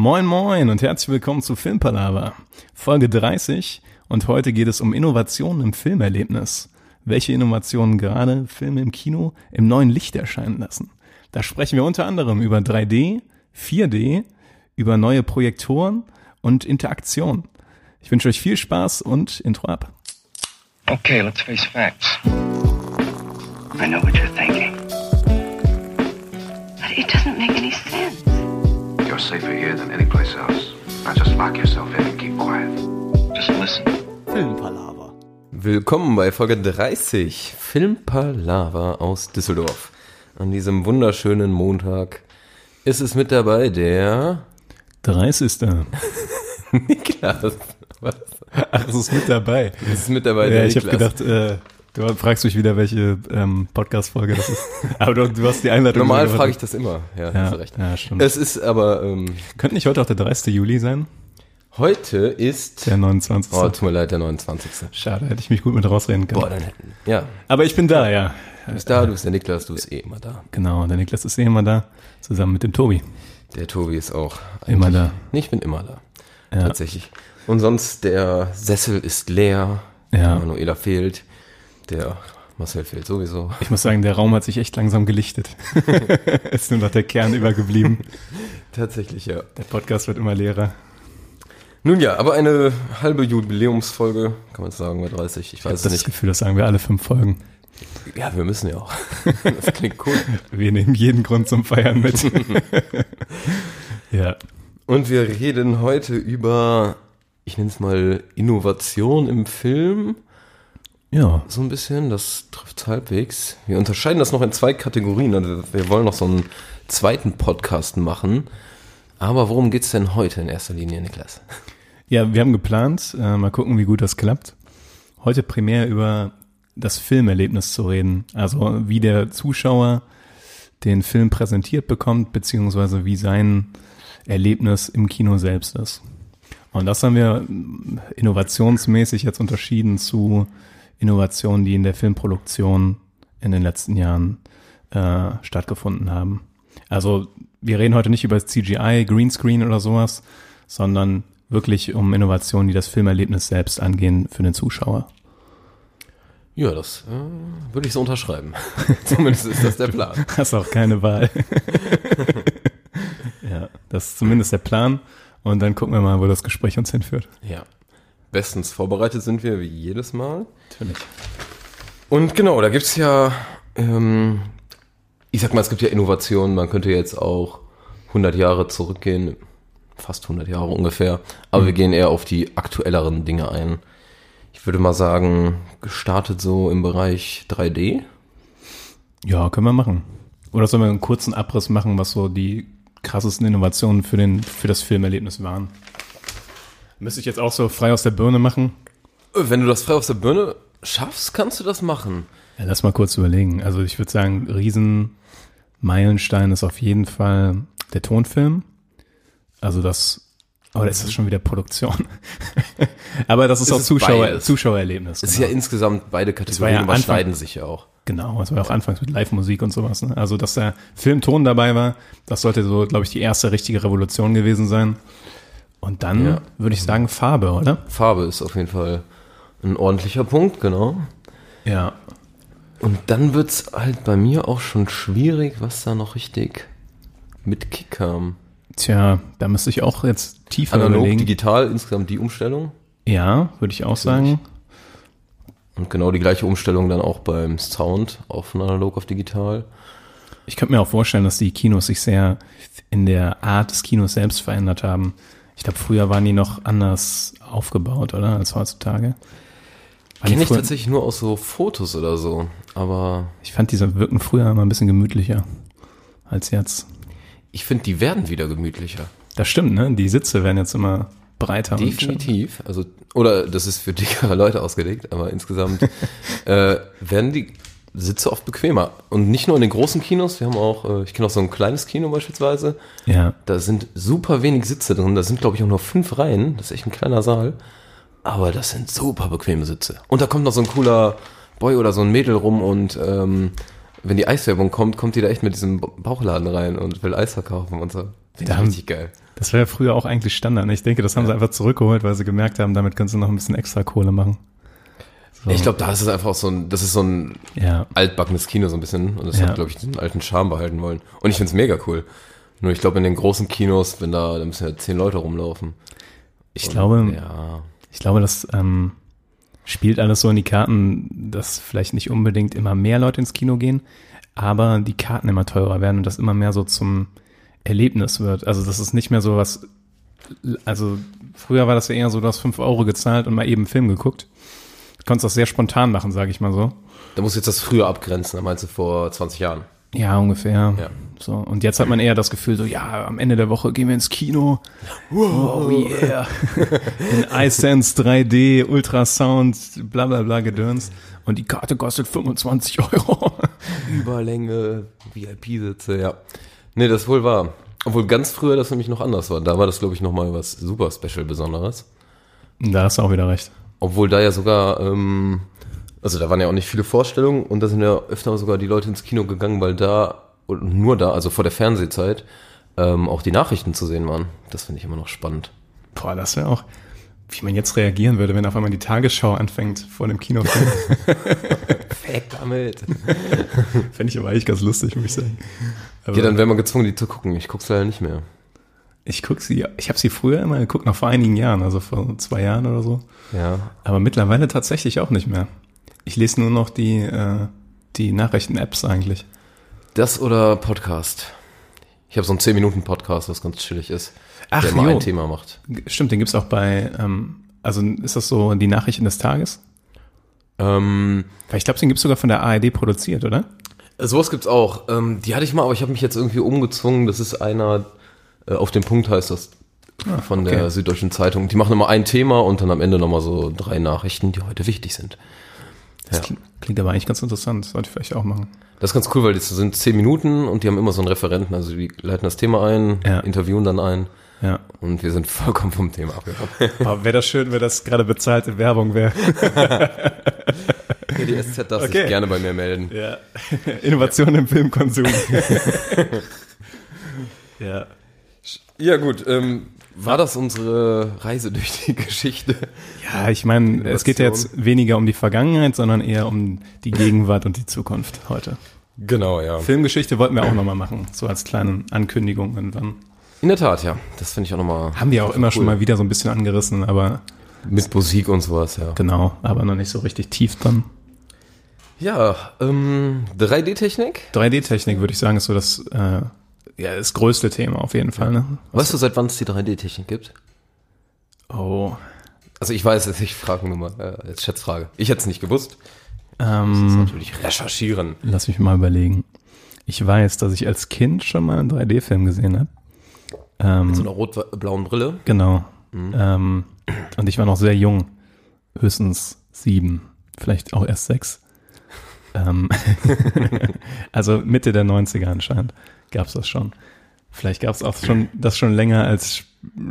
Moin moin und herzlich willkommen zu Filmpalava, Folge 30 und heute geht es um Innovationen im Filmerlebnis. Welche Innovationen gerade Filme im Kino im neuen Licht erscheinen lassen. Da sprechen wir unter anderem über 3D, 4D, über neue Projektoren und Interaktion. Ich wünsche euch viel Spaß und Intro ab. Okay, let's face facts. I know what you're thinking. But it doesn't make any sense. You're safer here than any place else. Now just lock yourself in and keep quiet. Just listen. Filmpalava. Willkommen bei Folge 30 Filmpalava aus Düsseldorf. An diesem wunderschönen Montag ist es mit dabei der 30. Niklas. Was? Ach, es ist mit dabei. Es ist mit dabei Ja, der ich habe Niklas. gedacht, äh, du fragst mich wieder, welche ähm, Podcast-Folge das ist. Aber du, du hast die Einleitung. Normal frage ich das immer. Ja, Ja, hast du recht. ja, stimmt. Es ist aber, ähm, Könnte nicht heute auch der 30. Juli sein? heute ist, Der 29. oh, tut mir leid, der 29. Schade, hätte ich mich gut mit rausreden können. Boah, dann hätten, ja, Aber ich bin da, ja. du bist da, du bist der Niklas, du bist eh immer da. Genau, der Niklas ist eh immer da, zusammen mit dem Tobi. Der Tobi ist auch Immer da. Nee, ich bin immer da. Ja. Tatsächlich. Und sonst, der Sessel ist leer. Ja. Manuela fehlt. Der Marcel fehlt sowieso. Ich muss sagen, der Raum hat sich echt langsam gelichtet. ist nur noch der Kern übergeblieben. Tatsächlich, ja. Der Podcast wird immer leerer. Nun ja, aber eine halbe Jubiläumsfolge, kann man sagen, bei 30. Ich Ich habe weiß das es nicht. Gefühl, das sagen wir alle fünf Folgen. Ja, wir müssen ja auch. Das klingt cool. Wir nehmen jeden Grund zum Feiern mit. ja. Und wir reden heute über, ich nenne es mal Innovation im Film. Ja. So ein bisschen, das trifft halbwegs. Wir unterscheiden das noch in zwei Kategorien. Also wir wollen noch so einen zweiten Podcast machen. Aber worum geht's denn heute in erster Linie, Niklas? Ja, wir haben geplant, äh, mal gucken, wie gut das klappt. Heute primär über das Filmerlebnis zu reden. Also wie der Zuschauer den Film präsentiert bekommt, beziehungsweise wie sein Erlebnis im Kino selbst ist. Und das haben wir mm, innovationsmäßig jetzt unterschieden zu Innovationen, die in der Filmproduktion in den letzten Jahren äh, stattgefunden haben. Also wir reden heute nicht über CGI, Greenscreen oder sowas, sondern wirklich um Innovationen, die das Filmerlebnis selbst angehen für den Zuschauer. Ja, das äh, würde ich so unterschreiben. Zumindest ist das der Plan. Hast auch keine Wahl. ja, das ist zumindest der Plan. Und dann gucken wir mal, wo das Gespräch uns hinführt. Ja. Bestens vorbereitet sind wir, wie jedes Mal. Natürlich. Und genau, da gibt's ja, ähm, ich sag mal, es gibt ja Innovationen. Man könnte jetzt auch 100 Jahre zurückgehen, fast 100 Jahre ungefähr. Aber wir gehen eher auf die aktuelleren Dinge ein. Ich würde mal sagen, gestartet so im Bereich 3D. Ja, können wir machen. Oder sollen wir einen kurzen Abriss machen, was so die krassesten Innovationen für, den, für das Filmerlebnis waren? Müsste ich jetzt auch so frei aus der Birne machen? Wenn du das frei aus der Birne schaffst, kannst du das machen. Ja, lass mal kurz überlegen. Also ich würde sagen, Riesenmeilenstein ist auf jeden Fall der Tonfilm. Also das, aber das ist schon wieder Produktion. aber das ist Es auch ist Zuschauer, beides. Zuschauererlebnis. Es ist genau. ja insgesamt beide ja Kategorien Anfang- überschneiden sich ja auch. Genau, es war ja auch anfangs mit Live-Musik und sowas. Ne? Also, dass der Filmton dabei war, das sollte so, glaube ich, die erste richtige Revolution gewesen sein. Und dann Ja. würde ich sagen Farbe, oder? Farbe ist auf jeden Fall ein ordentlicher Punkt, genau. Ja. Und dann wird's halt bei mir auch schon schwierig, was da noch richtig mit Kick kam. Tja, da müsste ich auch jetzt tiefer Analog, überlegen. digital, insgesamt die Umstellung. Ja, würde ich auch sagen. Und genau die gleiche Umstellung dann auch beim Sound, auch von analog auf digital. Ich könnte mir auch vorstellen, dass die Kinos sich sehr in der Art des Kinos selbst verändert haben. Ich glaube, früher waren die noch anders aufgebaut, oder? Als heutzutage. Kenne ich tatsächlich nur aus so Fotos oder so. Aber ich fand, diese wirken früher immer ein bisschen gemütlicher als jetzt. ich finde, die werden wieder gemütlicher. Das stimmt, ne? Die Sitze werden jetzt immer breiter. und Definitiv. Also, oder das ist für dickere Leute ausgelegt, aber insgesamt äh, werden die Sitze oft bequemer. Und nicht nur in den großen Kinos, wir haben auch, äh, ich kenne auch so ein kleines Kino beispielsweise, Ja. da sind super wenig Sitze drin, da sind glaube ich auch nur fünf Reihen, das ist echt ein kleiner Saal, aber das sind super bequeme Sitze. Und da kommt noch so ein cooler Boy oder so ein Mädel rum und ähm, wenn die Eiswerbung kommt, kommt die da echt mit diesem Bauchladen rein und will Eis verkaufen und so. Finde ich richtig geil. Das war ja früher auch eigentlich Standard. ne? Ich denke, das haben sie einfach zurückgeholt, weil sie gemerkt haben, damit können sie noch ein bisschen extra Kohle machen. So. Ich glaube, da ist es einfach so ein, das ist so ein Ja. altbackenes Kino so ein bisschen und das Ja. hat, glaube ich, diesen alten Charme behalten wollen. Und ich find's mega cool. Nur ich glaube, in den großen Kinos, wenn da, da müssen ja zehn Leute rumlaufen. Ich Und, glaube, Ja. ich glaube, das ähm, spielt alles so in die Karten, dass vielleicht nicht unbedingt immer mehr Leute ins Kino gehen, aber die Karten immer teurer werden und das immer mehr so zum Erlebnis wird. Also das ist nicht mehr so was, also früher war das ja eher so, du hast fünf Euro gezahlt und mal eben einen Film geguckt. Du konntest das sehr spontan machen, sage ich mal so. Da muss jetzt das früher abgrenzen, da meinst du vor 20 Jahren. Ja, ungefähr. Ja. So, und jetzt hat man eher das Gefühl, so, ja, am Ende der Woche gehen wir ins Kino. Oh, yeah. In iSense 3D, Ultrasound, bla bla bla Gedöns. Und die Karte kostet 25 Euro. Überlänge, VIP-Sitze, ja. Nee, das ist wohl wahr. Obwohl ganz früher das nämlich noch anders war. Da war das, glaube ich, nochmal was super Special Besonderes. Da hast du auch wieder recht. Obwohl da ja sogar, ähm, also da waren ja auch nicht viele Vorstellungen und da sind ja öfter sogar die Leute ins Kino gegangen, weil da, und nur da, also vor der Fernsehzeit, ähm, auch die Nachrichten zu sehen waren. Das finde ich immer noch spannend. Boah, das wäre auch, wie man jetzt reagieren würde, wenn auf einmal die Tagesschau anfängt vor dem Kinofilm. Weg damit. Fände ich aber eigentlich ganz lustig, muss ich sagen. Aber Ja, dann wäre man gezwungen, die zu gucken. Ich guck's leider nicht mehr. Ich guck sie, ich habe sie früher immer geguckt, noch vor einigen Jahren, also vor zwei Jahren oder so. Ja. Aber mittlerweile tatsächlich auch nicht mehr. Ich lese nur noch die, äh, die Nachrichten-Apps eigentlich. Das oder Podcast. Ich habe so einen 10-Minuten-Podcast, was ganz chillig ist. Ach, der mal jo. ein Thema macht. Stimmt, den gibt's auch bei, ähm, also ist das so die Nachrichten des Tages? Ähm, ich glaube, den gibt's sogar von der ARD produziert, oder? sowas gibt's auch. Ähm, die hatte ich mal, aber ich habe mich jetzt irgendwie umgezwungen. Das ist einer, äh, auf den Punkt heißt das, von okay. der Süddeutschen Zeitung. Die machen immer ein Thema und dann am Ende nochmal so drei Nachrichten, die heute wichtig sind. Das Ja. klingt, klingt aber eigentlich ganz interessant. Das sollte ich vielleicht auch machen. Das ist ganz cool, weil das sind zehn Minuten und die haben immer so einen Referenten. Also die leiten das Thema ein, Ja. interviewen dann ein Ja. und wir sind vollkommen vom Thema abgekommen. Wäre das schön, wenn das gerade bezahlte Werbung wäre. Ja, die SZ darf Okay. sich gerne bei mir melden. Ja. Innovation im Filmkonsum. ja. Ja gut, ähm, war das unsere Reise durch die Geschichte? Ja, ich meine, es geht ja jetzt weniger um die Vergangenheit, sondern eher um die Gegenwart und die Zukunft heute. Genau, ja. Filmgeschichte wollten wir auch nochmal machen, so als kleine Ankündigung irgendwann. In der Tat, ja. Das finde ich auch nochmal. Haben wir auch immer schon mal wieder so ein bisschen angerissen, aber Mit Musik und sowas, ja. genau, aber noch nicht so richtig tief dran. Ja, ähm, 3D-Technik? 3D-Technik würde ich sagen, ist so das, äh, ja, das größte Thema auf jeden Fall. Ne? Weißt du, seit wann es die 3D-Technik gibt? Oh, Also ich weiß es, ich frage nur mal äh, als Schätzfrage. Ich hätte es nicht gewusst. Das ist ähm, natürlich recherchieren. lass mich mal überlegen. Ich weiß, dass ich als Kind schon mal einen 3D-Film gesehen habe. Ähm, So eine rot-blauen Brille. Genau. Ähm, und ich war noch sehr jung. Höchstens sieben, vielleicht auch erst sechs. Ähm, also Mitte der 90er anscheinend gab's das schon. Vielleicht gab's auch schon das schon länger als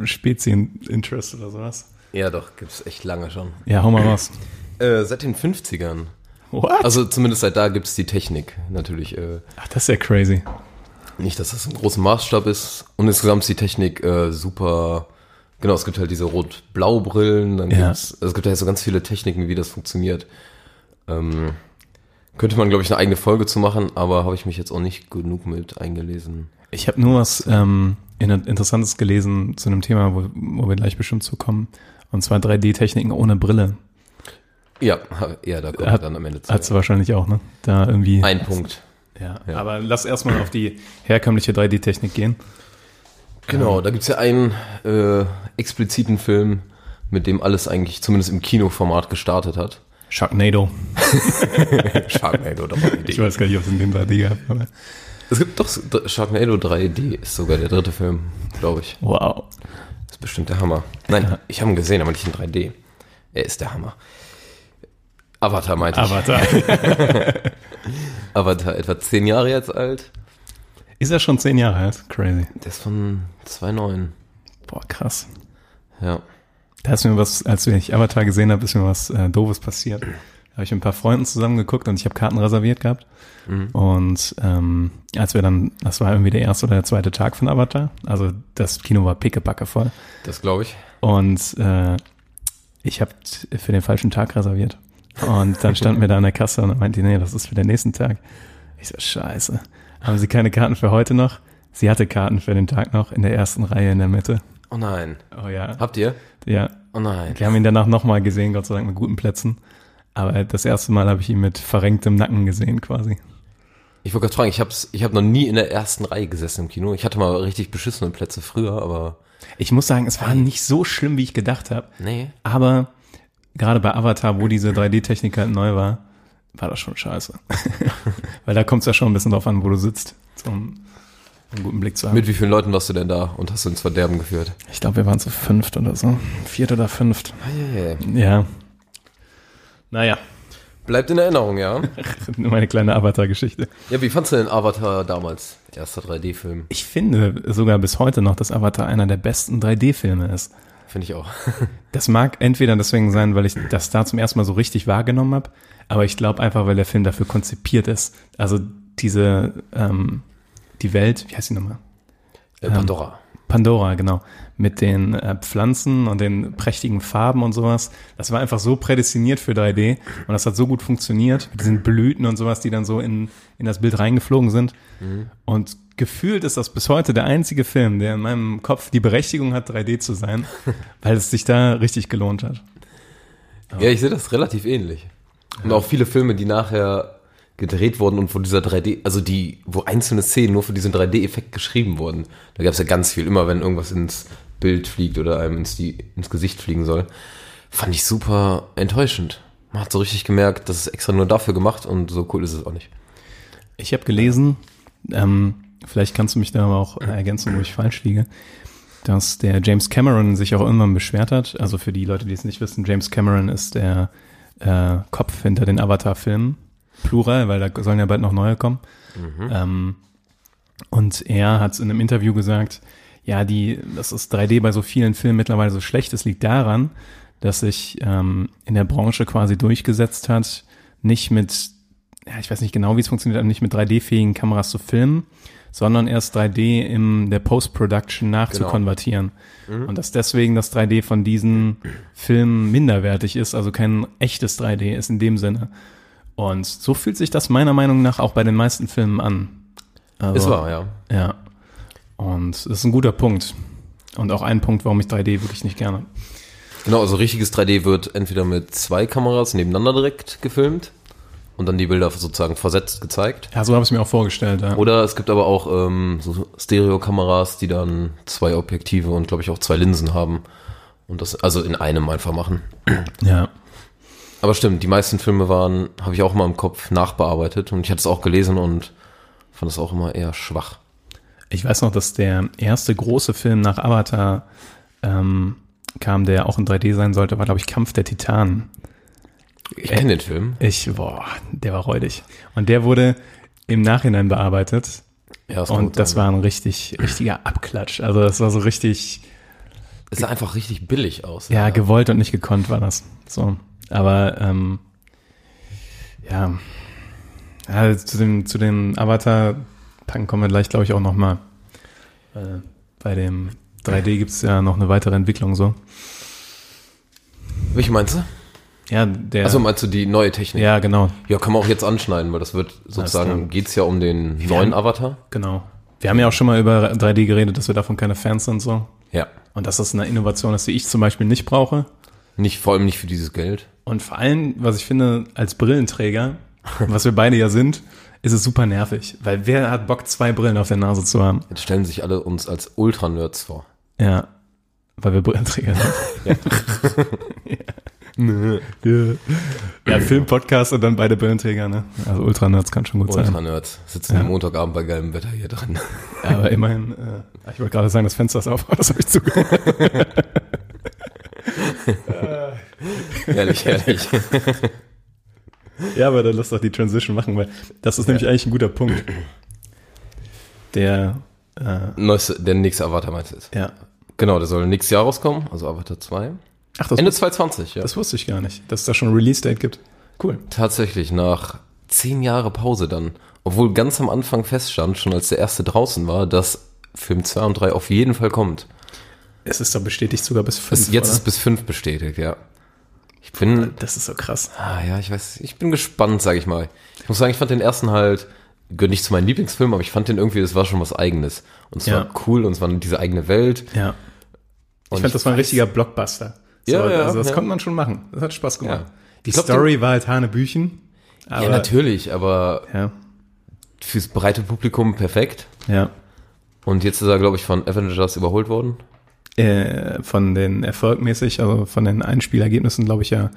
Spezien-Interest oder sowas. Ja, doch, gibt's echt lange schon. Ja, hau mal raus. Äh, seit den 50ern. What? Also zumindest seit da gibt's die Technik. Natürlich äh, Ach, das ist ja crazy. nicht, dass das ein großer Maßstab ist. Und insgesamt ist die Technik äh, super. Genau, es gibt halt diese Rot-Blau-Brillen. Dann Ja. gibt's, also es gibt ja so ganz viele Techniken, wie das funktioniert. Ähm, könnte man, glaube ich, eine eigene Folge zu machen, aber habe ich mich jetzt auch nicht genug mit eingelesen. Ich habe nur was ähm, in- Interessantes gelesen zu einem Thema, wo, wo wir gleich bestimmt zukommen. Und zwar 3D-Techniken ohne Brille. Ja, ja, da kommt Hat- dann am Ende zu. Hat's wahrscheinlich auch, ne? Da irgendwie. Ein Punkt. Ja, Ja. aber lass erstmal auf die herkömmliche 3D-Technik gehen. Genau, da gibt's ja einen äh, expliziten Film, mit dem alles eigentlich zumindest im Kinoformat gestartet hat. Sharknado. Sharknado Ich weiß gar nicht, ob es in dem 3D gab, Es gibt doch Sharknado 3D, ist sogar der dritte Film, glaube ich. wow. ist bestimmt der Hammer. Nein, ich habe ihn gesehen, aber nicht in 3D. Er ist der Hammer. Avatar meinte ich. Avatar. Avatar, etwa zehn Jahre jetzt alt. Ist er schon zehn Jahre alt? Crazy. Der ist von 2,9. Boah, krass. Ja. Da ist mir was, als ich Avatar gesehen habe, ist mir was äh, Doofes passiert. habe ich mit ein paar Freunden zusammen geguckt und ich habe Karten reserviert gehabt. Und ähm, als wir dann, das war irgendwie der erste oder der zweite Tag von Avatar, also das Kino war pickepacke voll. Das glaube ich. Und äh, ich habe für den falschen Tag reserviert. Und dann standen wir da an der Kasse und dann meinte die, nee, das ist für den nächsten Tag. Ich so, scheiße. Haben Sie keine Karten für heute noch? Sie hatte Karten für den Tag noch in der ersten Reihe in der Mitte. Oh nein. Oh ja. Habt ihr? Ja. Oh nein. Wir haben ihn danach nochmal gesehen, Gott sei Dank mit guten Plätzen. Aber das erste Mal habe ich ihn mit verrenktem Nacken gesehen quasi. Ich wollte gerade fragen, ich hab's, ich habe noch nie in der ersten Reihe gesessen im Kino. Ich hatte mal richtig beschissene Plätze früher, aber Ich muss sagen, es war nicht so schlimm, wie ich gedacht habe. nee. Aber gerade bei Avatar, wo diese 3D-Technik halt neu war, war das schon scheiße. Weil da kommt es ja schon ein bisschen drauf an, wo du sitzt, um einen guten Blick zu haben. Mit wie vielen Leuten warst du denn da und hast du ins Verderben geführt? ich glaube, wir waren zu fünft oder so. Viert oder fünft. Hey, Ja. Naja, Bleibt in Erinnerung, ja. nur meine kleine Avatar-Geschichte. Ja, wie fandst du denn Avatar damals? Erster 3D-Film. Ich finde sogar bis heute noch, dass Avatar einer der besten 3D-Filme ist. Finde ich auch. Das mag entweder deswegen sein, weil ich das da zum ersten Mal so richtig wahrgenommen habe, aber ich glaube einfach, weil der Film dafür konzipiert ist. Also diese, ähm, die Welt, wie heißt die nochmal? Äh, Pandora. Pandora, genau. Mit den äh, Pflanzen und den prächtigen Farben und sowas. Das war einfach so prädestiniert für 3D und das hat so gut funktioniert mit diesen Blüten und sowas, die dann so in, in das Bild reingeflogen sind. Und gefühlt ist das bis heute der einzige Film, der in meinem Kopf die Berechtigung hat, 3D zu sein, weil es sich da richtig gelohnt hat. Ja, ich sehe das relativ ähnlich. Und auch viele Filme, die nachher gedreht wurden und wo dieser 3D, also die, wo einzelne Szenen nur für diesen 3D-Effekt geschrieben wurden. Da gab es ja ganz viel, immer wenn irgendwas ins Bild fliegt oder einem ins, die, ins Gesicht fliegen soll. Fand ich super enttäuschend. Man hat so richtig gemerkt, das ist extra nur dafür gemacht und so cool ist es auch nicht. Ich habe gelesen, ähm, vielleicht kannst du mich da aber auch ergänzen, wo ich falsch liege, dass der James Cameron sich auch irgendwann beschwert hat. Also für die Leute, die es nicht wissen, James Cameron ist der äh, Kopf hinter den Avatar-Filmen. Plural, weil da sollen ja bald noch neue kommen. Ähm, und er hat in einem Interview gesagt, ja, die, das 3D bei so vielen Filmen mittlerweile so schlecht ist, liegt daran, dass sich ähm, in der Branche quasi durchgesetzt hat, nicht mit, ja, ich weiß nicht genau, wie es funktioniert, aber nicht mit 3D-fähigen Kameras zu filmen, sondern erst 3D in der Post-Production nachzukonvertieren. Und dass deswegen das 3D von diesen Filmen minderwertig ist, also kein echtes 3D ist in dem Sinne. Und so fühlt sich das meiner Meinung nach auch bei den meisten Filmen an. Also, Ist wahr, ja. Ja. Und das ist ein guter Punkt. Und auch ein Punkt, warum ich 3D wirklich nicht gerne. Genau, also richtiges 3D wird entweder mit zwei Kameras nebeneinander direkt gefilmt und dann die Bilder sozusagen versetzt gezeigt. Ja, so habe ich es mir auch vorgestellt. Ja. Oder es gibt aber auch ähm, so Stereokameras, die dann zwei Objektive und glaube ich auch zwei Linsen haben und das also in einem einfach machen. ja. Aber stimmt, die meisten Filme waren, habe ich auch mal im Kopf nachbearbeitet und ich hatte es auch gelesen und fand es auch immer eher schwach. Ich weiß noch, dass der erste große Film nach Avatar ähm, kam, der auch in 3D sein sollte, war, glaube ich, Kampf der Titanen. Ich kenne den Film. Ich, boah, der war räudig. Und der wurde im Nachhinein bearbeitet. Ja, das Und das sein. war ein richtig, richtiger Abklatsch. Also das war so richtig, Es sah einfach richtig billig aus. ja, gewollt und nicht gekonnt war das. So. Aber ähm, ja, ja zu dem, zu dem Avatar-Packen kommen wir gleich, glaube ich, auch nochmal. Äh, bei dem 3D gibt es ja noch eine weitere Entwicklung so. Welche meinst du? Ja, der. Also meinst du die neue Technik? ja, genau, Ja, kann man auch jetzt anschneiden, weil das wird sozusagen, geht's ja um den neuen Avatar. genau. Wir haben ja auch schon mal über 3D geredet, dass wir davon keine Fans sind so. Ja. Und dass das eine Innovation ist, die ich zum Beispiel nicht brauche. Nicht, vor allem nicht für dieses Geld. Und vor allem, was ich finde, als Brillenträger, was wir beide ja sind, ist es super nervig. Weil wer hat Bock, zwei Brillen auf der Nase zu haben? Jetzt stellen sich alle uns als Ultra-Nerds vor. Ja. Weil wir Brillenträger sind. ja. ja. ja, Filmpodcast und dann beide Brillenträger, ne? Also Ultranerds kann schon gut sein. Ultra-Nerds sitzen Ja. am Montagabend bei geilem Wetter hier drin. Ja, aber immerhin, äh, ich wollte gerade sagen, das Fenster ist auf, aber das habe ich zugehört. ehrlich, ehrlich. Ja, aber dann lass doch die Transition machen, weil das ist nämlich eigentlich ein guter Punkt. Der, äh, Neueste, der nächste Avatar meinst du ja. Genau, der soll nächstes Jahr rauskommen, also Avatar 2. Ach, das, Ende wus- 2020, ja. das wusste ich gar nicht, dass es da schon ein Release-Date gibt. Cool. Tatsächlich nach zehn Jahre Pause dann. Obwohl ganz am Anfang feststand, schon als der erste draußen war, dass Film 2 und 3 auf jeden Fall kommt. Es ist doch bestätigt sogar bis fünf. Bis, jetzt oder? ist bis 5 bestätigt, ja. Ich bin, das ist so krass. ah, ja, ich weiß, ich bin gespannt, sag ich mal. Ich muss sagen, ich fand den ersten halt, gehört nicht zu meinen Lieblingsfilmen, aber ich fand den irgendwie, das war schon was Eigenes. Und es Ja. war cool und es war diese eigene Welt. Ja. Ich Und fand, das war ein richtiger Blockbuster. So, Ja, ja, also das ja. konnte man schon machen. Das hat Spaß gemacht. Ja. Die Ich glaub, Story war halt Hanebüchen. Aber, ja, natürlich, aber Ja, fürs breite Publikum perfekt. ja. Und jetzt ist er, glaube ich, von Avengers überholt worden. Äh, von den erfolgmäßig, also von den Einspielergebnissen, glaube ich ja.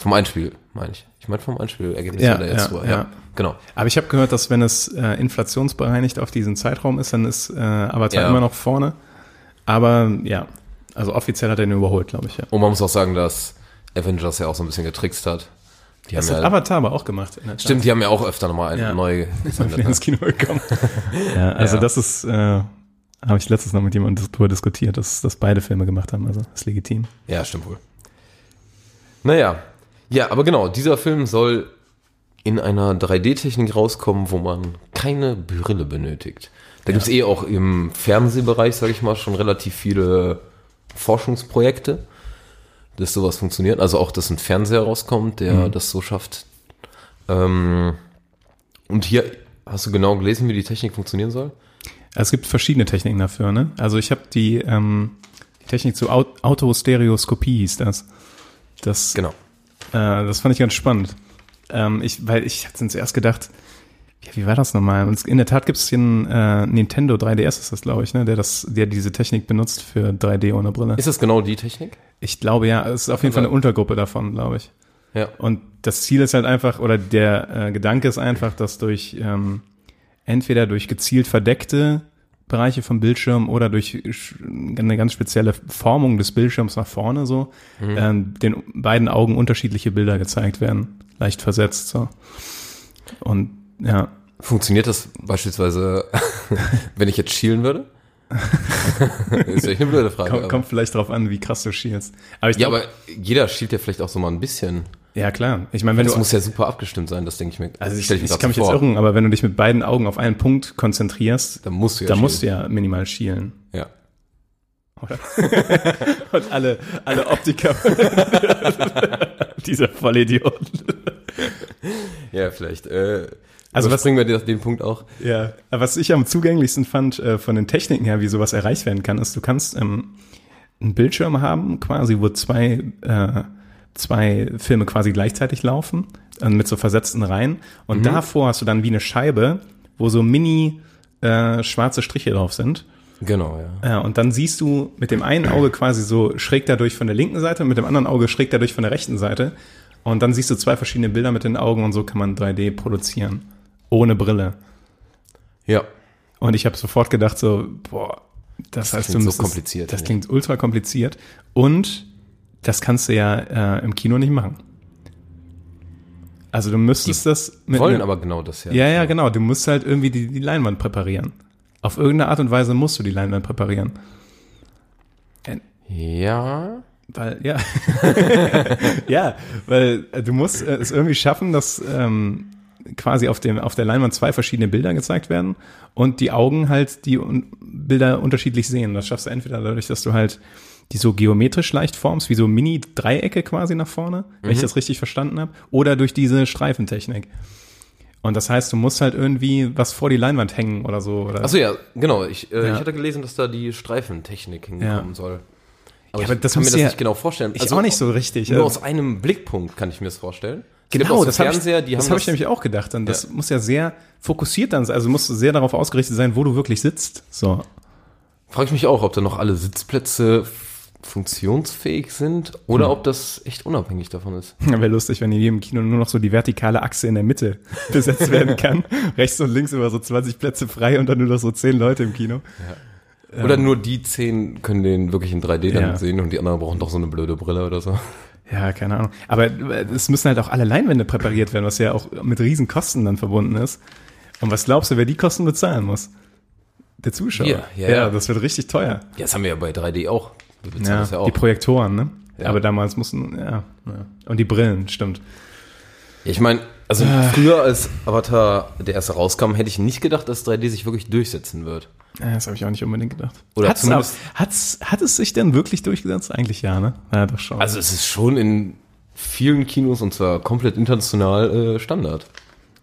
Vom Einspiel, meine ich. Ich meine vom Einspielergebnis, Ja, ja, der jetzt ja, ja. Ja, genau. Aber ich habe gehört, dass wenn es äh, inflationsbereinigt auf diesen Zeitraum ist, dann ist äh, Avatar Ja. immer noch vorne. Aber ja, also offiziell hat er ihn überholt, glaube ich, ja. Und man muss auch sagen, dass Avengers ja auch so ein bisschen getrickst hat. Die Das haben hat ja, Avatar aber auch gemacht. in der Tat. stimmt, die haben ja auch öfter nochmal ein Ja. neu bin gesendet. ins Ne? Kino gekommen. ja, also Ja. das ist, äh, habe ich letztens noch mit jemandem darüber diskutiert, dass, dass beide Filme gemacht haben, also ist legitim. Ja, stimmt wohl. Naja, ja, aber genau, dieser Film soll in einer 3D-Technik rauskommen, wo man keine Brille benötigt. Da gibt's eh auch im Fernsehbereich, sage ich mal, schon relativ viele Forschungsprojekte, dass sowas funktioniert. Also auch, dass ein Fernseher rauskommt, der das so schafft. Ähm, und hier hast du genau gelesen, wie die Technik funktionieren soll? Also es gibt verschiedene Techniken dafür, ne? Also ich habe die, ähm, die Technik zu Aut Autostereoskopie hieß das. Das, Genau. äh, das fand ich ganz spannend. Ähm, ich, weil ich hatte zuerst gedacht, ja, wie war das nochmal? Und in der Tat gibt es den äh, Nintendo 3DS, ist das, glaube ich, ne? Der das, der diese Technik benutzt für 3D ohne Brille. Ist das genau die Technik? Ich glaube ja, es ist auf jeden Fall eine Untergruppe davon, glaube ich. Ja. Und das Ziel ist halt einfach, oder der äh, Gedanke ist einfach, dass durch ähm, entweder durch gezielt verdeckte Bereiche vom Bildschirm oder durch eine ganz spezielle Formung des Bildschirms nach vorne so ähm, den beiden Augen unterschiedliche Bilder gezeigt werden, leicht versetzt so. Und ja, Funktioniert das beispielsweise, wenn ich jetzt schielen würde? ist echt eine blöde Frage. kommt, aber- kommt vielleicht drauf an, wie krass du schielst. Aber ich ja, glaub, aber jeder schielt ja vielleicht auch so mal ein bisschen. Ja klar. Ich meine, wenn Das du muss ja super abgestimmt sein, das denke ich mir. also ich, ich grad kann mich so jetzt vor. irren, aber wenn du dich mit beiden Augen auf einen Punkt konzentrierst, Dann musst du ja da musst du ja minimal schielen. Ja. Oder? Und alle, alle Optiker. Dieser Vollidiot. Ja, vielleicht. Äh, Also was- was bringen wir den, den Punkt auch? Ja. Aber was ich am zugänglichsten fand äh, von den Techniken her, wie sowas erreicht werden kann, ist, du kannst ähm, einen Bildschirm haben, quasi, wo zwei, äh, zwei Filme quasi gleichzeitig laufen, äh, mit so versetzten Reihen. Und davor hast du dann wie eine Scheibe, wo so mini äh, schwarze Striche drauf sind. Genau, ja. Ja, und dann siehst du mit dem einen Auge quasi so schräg dadurch von der linken Seite und mit dem anderen Auge schräg dadurch von der rechten Seite. Und dann siehst du zwei verschiedene Bilder mit den Augen und so kann man 3D produzieren. Ohne Brille. Ja. Und ich habe sofort gedacht so, boah, das, heißt, klingt du so müsstest- kompliziert, Das ja. klingt ultra kompliziert. Und das kannst du ja äh, im Kino nicht machen. Also du müsstest das mit Wollen einem- aber genau das ja. ja, ja, genau. Du musst halt irgendwie die, die Leinwand präparieren. Auf irgendeine Art und Weise musst du die Leinwand präparieren. Ja. Weil, ja. ja, weil äh, du musst äh, es irgendwie schaffen, dass ähm, quasi auf, dem, auf der Leinwand zwei verschiedene Bilder gezeigt werden und die Augen halt die Bilder unterschiedlich sehen. Das schaffst du entweder dadurch, dass du halt die so geometrisch leicht formst, wie so Mini-Dreiecke quasi nach vorne, wenn ich das richtig verstanden habe, oder durch diese Streifentechnik. Und das heißt, du musst halt irgendwie was vor die Leinwand hängen oder so. Oder Achso, ja, genau. Ich, äh, Ja. ich hatte gelesen, dass da die Streifentechnik hinkommen Ja. soll. Aber, Ja, aber ich das kann mir das ja- nicht genau vorstellen. ich auch nicht so richtig. Nur Also- aus einem Blickpunkt kann ich mir das vorstellen. Es Genau, so das habe ich, das hab ich nämlich auch gedacht. Dann das muss ja sehr fokussiert dann sein, also muss sehr darauf ausgerichtet sein, wo du wirklich sitzt. So. Frage ich mich auch, ob da noch alle Sitzplätze funktionsfähig sind Hm. oder ob das echt unabhängig davon ist. Wäre lustig, wenn in jedem Kino nur noch so die vertikale Achse in der Mitte besetzt werden kann. Rechts und links immer so 20 Plätze frei und dann nur noch so 10 Leute im Kino. Oder nur die zehn können den wirklich in 3D dann Ja. sehen und die anderen brauchen doch so eine blöde Brille oder so. Ja, keine Ahnung. Aber es müssen halt auch alle Leinwände präpariert werden, was ja auch mit riesen Kosten dann verbunden ist. Und was glaubst du, wer die Kosten bezahlen muss? Der Zuschauer. Wir, ja, ja. das wird richtig teuer. Ja, das haben wir ja bei 3D auch. Ja, ja die Projektoren, ne? Ja. Aber damals mussten, ja, ja. Und die Brillen, stimmt. Ich meine, also früher als Avatar der erste rauskam, hätte ich nicht gedacht, dass 3D sich wirklich durchsetzen wird. Ja, das habe ich auch nicht unbedingt gedacht. Oder hat's, zumindest- auch- hat's, hat es sich denn wirklich durchgesetzt? Eigentlich ja, ne? Ja, doch schon. Also es ist schon in vielen Kinos und zwar komplett international äh, Standard.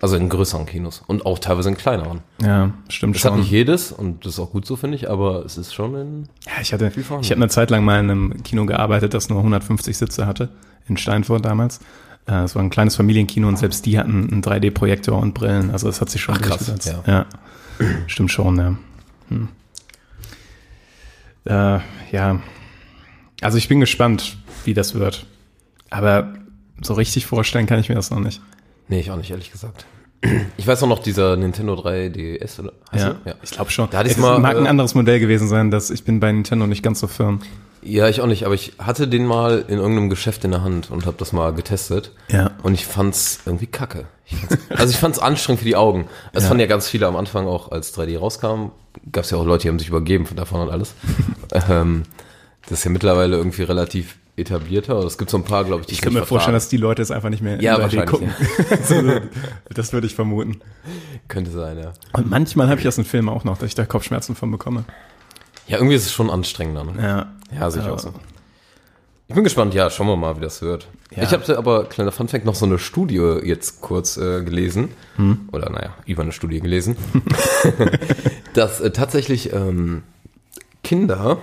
Also in größeren Kinos und auch teilweise in kleineren. ja, stimmt Das hat schon. nicht jedes und das ist auch gut so, finde ich, aber es ist schon in. Ja, ich hatte, ich habe eine Zeit lang mal in einem Kino gearbeitet, das nur 150 Sitze hatte, in Steinfurt damals. Äh, Es war ein kleines Familienkino und selbst die hatten einen 3D-Projektor und Brillen. Also es hat sich schon Ach, krass, durchgesetzt. Ja. Stimmt schon, ja. Hm. Äh, ja. Also ich bin gespannt, wie das wird. Aber so richtig vorstellen kann ich mir das noch nicht. Nee, ich auch nicht, ehrlich gesagt. Ich weiß auch noch, dieser Nintendo 3DS, oder? Heißt Ja, er? ich glaube schon. Da hatte es mal, mag ein äh, anderes Modell gewesen sein, dass ich bin bei Nintendo nicht ganz so firm. Ja, ich auch nicht, aber ich hatte den mal in irgendeinem Geschäft in der Hand und habe das mal getestet. Ja. Und ich fand's irgendwie kacke. Ich also ich fand's anstrengend für die Augen. Es Ja. fanden ja ganz viele am Anfang auch, als 3D rauskam, gab's ja auch Leute, die haben sich übergeben von davon und alles. ähm, das ist ja mittlerweile irgendwie relativ etablierter. Es gibt so ein paar, glaube ich, die Ich könnte mir nicht vorstellen, vertragen. dass die Leute es einfach nicht mehr in Ja, 3D wahrscheinlich, gucken. so, das würde ich vermuten. Könnte sein, ja. Und manchmal habe ich aus den Filmen auch noch, dass ich da Kopfschmerzen von bekomme. Ja, irgendwie ist es schon anstrengender. Ne? Ja, Ja, sehe ich auch so. Ich bin gespannt, ja, schauen wir mal, wie das wird. Ja. Ich habe aber, kleiner Funfact, noch so eine Studie jetzt kurz äh, gelesen. Oder naja, über eine Studie gelesen. dass äh, tatsächlich ähm, Kinder,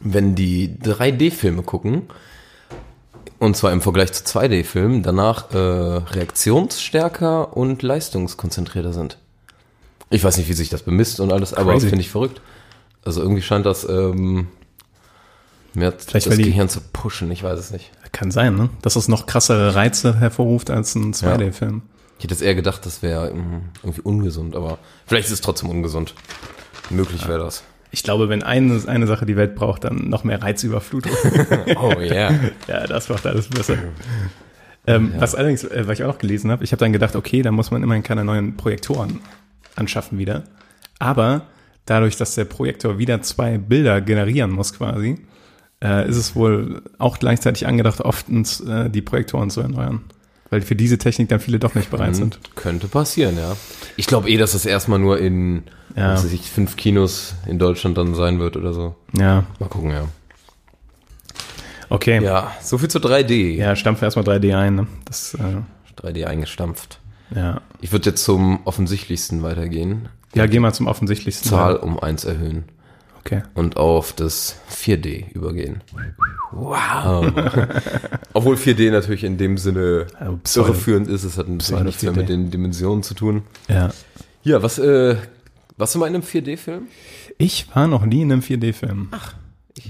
wenn die 3D-Filme gucken, und zwar im Vergleich zu 2D-Filmen, danach äh, reaktionsstärker und leistungskonzentrierter sind. Ich weiß nicht, wie sich das bemisst und alles, aber Crazy. finde ich verrückt. Also irgendwie scheint das ähm, mehr Vielleicht, das Gehirn zu pushen, ich weiß es nicht. kann sein, ne? Dass es noch krassere Reize hervorruft als ein 2D-Film. Ich hätte jetzt eher gedacht, das wäre ähm, irgendwie ungesund, aber vielleicht ist es trotzdem ungesund. Möglich wäre das. Ich glaube, wenn eine, eine Sache die Welt braucht, dann noch mehr Reizüberflutung. Oh yeah. ja, das macht alles besser. Ähm, Was allerdings, äh, was ich auch noch gelesen habe, ich habe dann gedacht, okay, da muss man immerhin keine neuen Projektoren anschaffen wieder. Aber dadurch, dass der Projektor wieder zwei Bilder generieren muss quasi, äh, ist es wohl auch gleichzeitig angedacht, oftens äh, die Projektoren zu erneuern. Weil für diese Technik dann viele doch nicht bereit sind. Könnte passieren, ja. Ich glaube eh, dass das erstmal nur in Ja. was weiß ich, fünf Kinos in Deutschland dann sein wird oder so. Ja, Mal gucken, ja. okay. Ja, Ja, so viel zu 3D. ja stampfen erstmal 3D ein. Ne? Das, äh, 3D eingestampft. ja. Ich würde jetzt zum offensichtlichsten weitergehen. ja, geh mal zum offensichtlichsten. Zahl um eins erhöhen Okay. und auf das 4D übergehen. Wow. Obwohl 4D natürlich in dem Sinne Also irreführend ist, es hat natürlich nichts mehr 4D. mit den Dimensionen zu tun. Ja. Ja, was, äh, warst du mal in einem 4D-Film? Ich war noch nie in einem 4D-Film. Ach.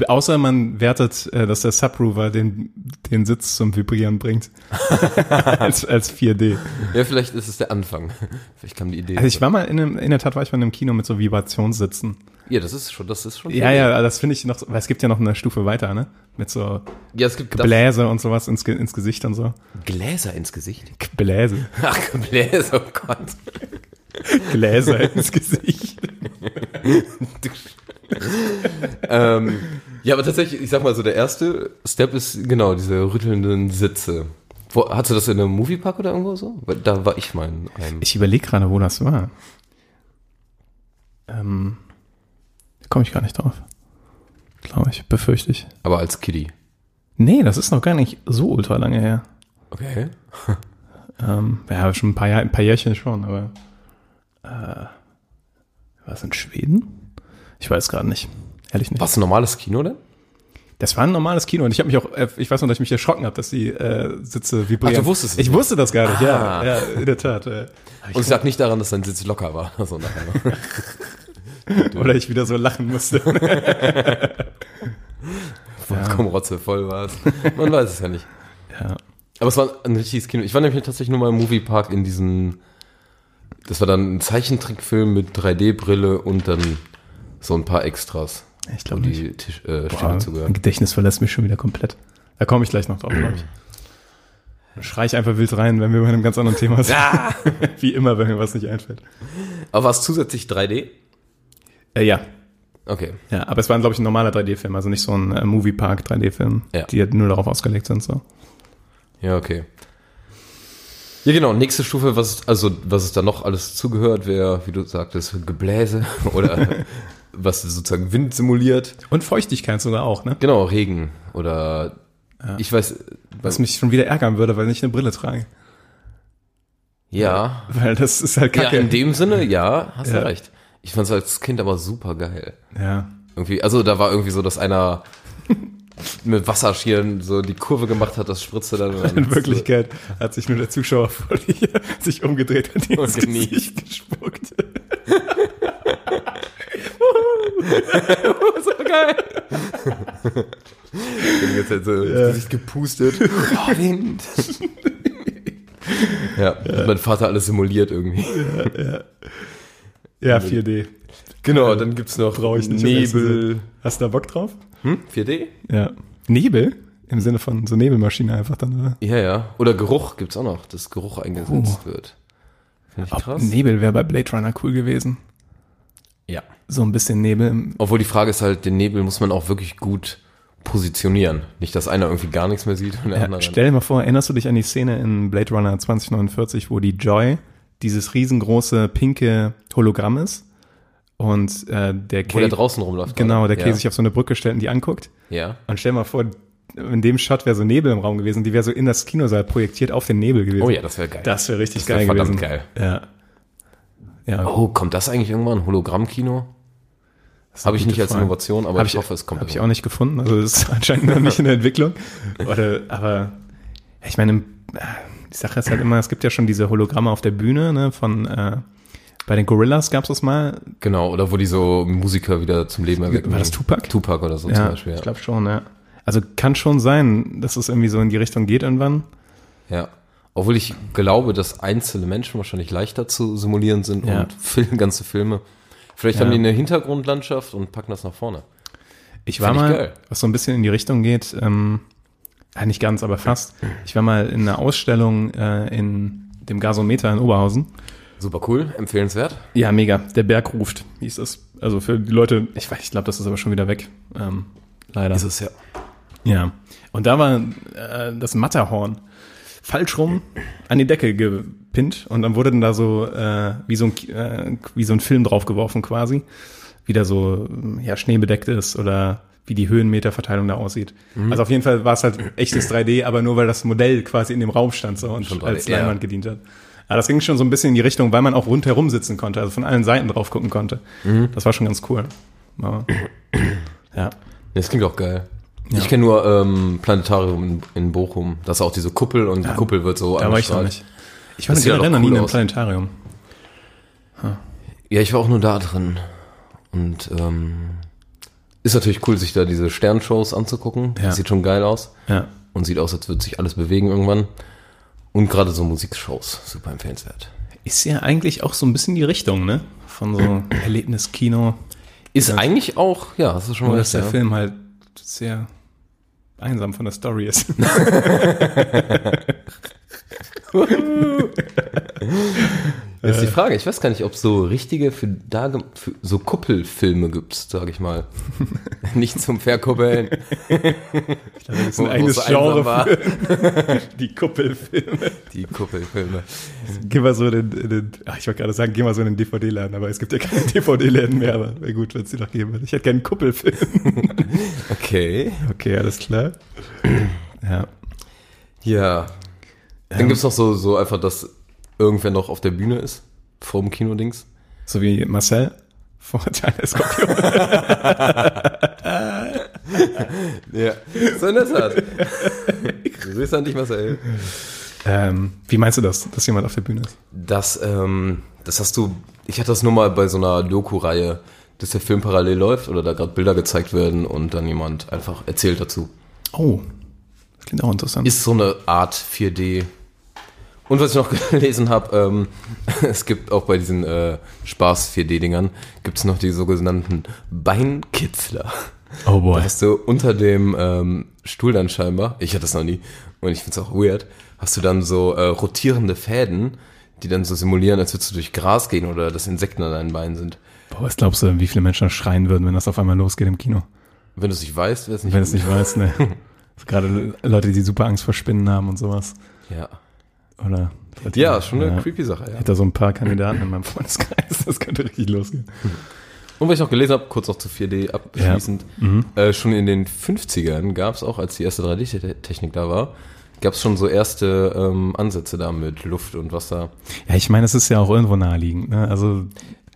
Außer man wertet, äh, dass der Subwoofer den, den Sitz zum Vibrieren bringt. als, als 4D. Ja, vielleicht ist es der Anfang. Vielleicht kam die Idee. Also ich war mal in einem, in der Tat war ich mal in einem Kino mit so Vibrationssitzen. ja, das ist schon, das ist schon. Ja, ja, das finde ich noch, weil es gibt ja noch eine Stufe weiter, ne? Mit so Ja, es gibt das- Bläse und sowas ins, ins Gesicht und so. Gläser ins Gesicht. Bläse. Ach, Gläser, oh Gott. Gläser ins Gesicht. ähm, ja, aber tatsächlich, ich sag mal so, der erste Step ist genau diese rüttelnden Sitze. Wo, hast du das in einem Moviepark oder irgendwo so? Da war ich mal in einem. Ich überlege gerade, wo das war. Ähm, komme ich gar nicht drauf. Glaube ich, befürchte ich. aber als Kiddie. Nee, das ist noch gar nicht so ultra lange her. Okay. Ähm, ja, schon ein paar, Jahr, ein paar Jährchen schon, aber äh, war es in Schweden? Ich weiß gerade nicht. Ehrlich nicht. Was ein normales Kino denn? Das war ein normales Kino und ich habe mich auch, äh, ich weiß noch, dass ich mich erschrocken habe, dass die äh, Sitze vibrieren. Ach, du wusstest es Ich nicht? wusste das gar nicht, ja. Ah. Ja, in der Tat. Äh. Und es lag nicht daran, dass dein Sitz locker war. So nachher. Oder ich wieder so lachen musste. Vollkommen rotzevoll war es. Man weiß es ja nicht. ja. Aber es war ein richtiges Kino. Ich war nämlich tatsächlich nur mal im Moviepark in diesen. Das war dann ein Zeichentrickfilm mit 3D-Brille und dann so ein paar Extras, Ich glaube nicht. die Tisch, äh, Boah, mein. Gedächtnis verlässt mich schon wieder komplett. Da komme ich gleich noch drauf, glaube ich. Dann Schrei ich einfach wild rein, wenn wir bei einem ganz anderen Thema sind. Wie immer, wenn mir was nicht einfällt. Aber war es zusätzlich 3D? Äh, ja, Okay. ja, aber es war, glaube ich, ein normaler 3D-Film, also nicht so ein äh, Moviepark 3D-Film, Ja. die halt nur darauf ausgelegt sind. So. Ja, okay. Ja, genau. Nächste Stufe, was, also, was es da noch alles zugehört, wäre, wie du sagtest, Gebläse oder was sozusagen Wind simuliert. Und Feuchtigkeit sogar auch, ne? Genau, Regen oder ich weiß, Was mich schon wieder ärgern würde, weil ich eine Brille trage. ja. Weil das ist halt Ja, kacke. in dem Sinne, ja, hast Ja. du recht. Ich fand es als Kind aber super geil. ja. Irgendwie, also da war irgendwie so, dass einer mit Wasserschirm so die Kurve gemacht hat, das spritzte dann. In Wirklichkeit hat sich nur der Zuschauer vor dir sich umgedreht und dir ins. Gesicht gespuckt. so geil. Die ganze Zeit so ins Gesicht gepustet. Oh, Wind. ja, und mein Vater alles simuliert irgendwie. Ja, 4D. Genau, dann gibt's noch Brauche ich nicht. Nebel. Hast du da Bock drauf? Hm? 4D? Ja. Nebel? Im Sinne von so Nebelmaschine einfach dann, oder? Ja, ja. Oder Geruch gibt's auch noch, dass Geruch eingesetzt wird. Finde ich Ob krass. Nebel wäre bei Blade Runner cool gewesen. Ja. So ein bisschen Nebel. Obwohl die Frage ist halt, den Nebel muss man auch wirklich gut positionieren. Nicht, dass einer irgendwie gar nichts mehr sieht und der Ja, andere. stell dir mal vor, erinnerst du dich an die Szene in Blade Runner 2049, wo die Joy dieses riesengroße pinke Hologramm ist und äh, der wo der Kay, draußen rumläuft. genau, der. Kay ja. sich auf so eine Brücke stellt und die anguckt. Ja. Und stell mal vor, in dem Shot wäre so Nebel im Raum gewesen, die wäre so in das Kinosaal projektiert auf den Nebel gewesen. Oh ja, das wäre geil. Das wäre richtig Das wär geil verdammt gewesen. geil. Ja. Ja. Oh, kommt das eigentlich irgendwann? Hologrammkino? Habe ich nicht als Innovation, aber Hab ich, hoffe, es kommt. Habe ich auch nicht gefunden. Also das ist anscheinend noch nicht in der Entwicklung. Oder, aber ich meine, die Sache ist halt immer, es gibt ja schon diese Hologramme auf der Bühne, ne, von äh, bei den Gorillas gab es das mal. Genau, oder wo die so Musiker wieder zum Leben erwecken. War das Tupac? Tupac oder so zum Ja, Beispiel. Ja. ich glaube schon, ja. Also kann schon sein, dass es irgendwie so in die Richtung geht irgendwann. ja. Obwohl ich glaube, dass einzelne Menschen wahrscheinlich leichter zu simulieren sind Ja. und Film, ganze Filme. Vielleicht Ja. haben die eine Hintergrundlandschaft und packen das nach vorne. Ich war Find mal, geil. was so ein bisschen in die Richtung geht, ähm, nicht ganz, aber fast. Ich war mal in einer Ausstellung äh, in dem Gasometer in Oberhausen. Super cool, empfehlenswert. Ja, mega. Der Berg ruft, hieß es. Also für die Leute, ich weiß, ich glaube, das ist aber schon wieder weg. Ähm, leider. Ist es ja. Ja. Und da war äh, das Matterhorn falsch rum an die Decke gepinnt und dann wurde dann da so äh, wie so ein äh, wie so ein Film draufgeworfen quasi, wie da so ja schneebedeckt ist oder wie die Höhenmeterverteilung da aussieht. Mhm. Also auf jeden Fall war es halt echtes 3D, aber nur weil das Modell quasi in dem Raum stand so und Schon 3D, als ja. Leinwand gedient hat. Aber das ging schon so ein bisschen in die Richtung, weil man auch rundherum sitzen konnte, also von allen Seiten drauf gucken konnte. Mhm. Das war schon ganz cool. Aber, ja. Das klingt auch geil. Ich kenne nur ähm, Planetarium in, in Bochum. Das ist auch diese Kuppel und die Kuppel wird so Da war ich noch nicht. Ich war Das generell noch nie im aus. Planetarium. Ja, ich war auch nur da drin. Und ähm, ist natürlich cool, sich da diese Sternshows anzugucken. Ja. Sieht schon geil aus. Ja. Und sieht aus, als würde sich alles bewegen irgendwann. Und gerade so Musikshows, super empfehlenswert. Ist ja eigentlich auch so ein bisschen die Richtung, ne? Von so Erlebniskino. Ist eigentlich auch, ja, das ist schon Nur mal dass der ja. Film halt sehr einsam von der Story ist. Jetzt die Frage, ich weiß gar nicht, ob es so richtige für, da, für so Kuppelfilme gibt, sage ich mal. nicht zum Verkuppeln. Das ist ein eigenes es Genre war. die Kuppelfilme. Die Kuppelfilme. Geh mal so in den, in den ach, ich wollte gerade sagen, geh mal so in den DVD-Laden, aber es gibt ja keine DVD-Läden mehr, aber wäre gut, wenn es die noch geben würde. Ich hätte gerne einen Kuppelfilm. Okay. Okay, alles klar. Ja. Ja. Dann gibt's noch so, so einfach, dass irgendwer noch auf der Bühne ist, vor dem Kinodings. So wie Marcel vor Teil Skorpion. Ja, so in der Tat. Grüße an dich, Marcel. ähm, wie meinst du das, dass jemand auf der Bühne ist? Das, ähm, das hast du, ich hatte das nur mal bei so einer Doku-Reihe, dass der Film parallel läuft oder da gerade Bilder gezeigt werden und dann jemand einfach erzählt dazu. Oh, das klingt auch interessant. Ist so eine Art 4D. Und was ich noch gelesen habe, ähm, es gibt auch bei diesen äh, Spaß-4D-Dingern, gibt es noch die sogenannten Beinkitzler. oh boy. Da hast du unter dem ähm, Stuhl dann scheinbar, ich hatte das noch nie und ich finde es auch weird, hast du dann so äh, rotierende Fäden, die dann so simulieren, als würdest du durch Gras gehen oder dass Insekten an deinen Beinen sind. Boah, was glaubst du, wie viele Menschen schreien würden, wenn das auf einmal losgeht im Kino? Wenn du es nicht weißt, wäre es nicht Wenn du es nicht weißt, ne? Gerade Leute, die super Angst vor Spinnen haben und sowas. Ja. Oder? Ja, ist schon eine creepy Sache, Ich ja. hätte da so ein paar Kandidaten in meinem Freundeskreis. Das könnte richtig losgehen. Und was ich noch gelesen habe, kurz noch zu 4D abschließend, äh, schon in den 50ern gab es auch, als die erste 3D-Technik da war, gab es schon so erste ähm, Ansätze da mit Luft und Wasser. Ja, ich meine, es ist ja auch irgendwo naheliegend. Ne? Also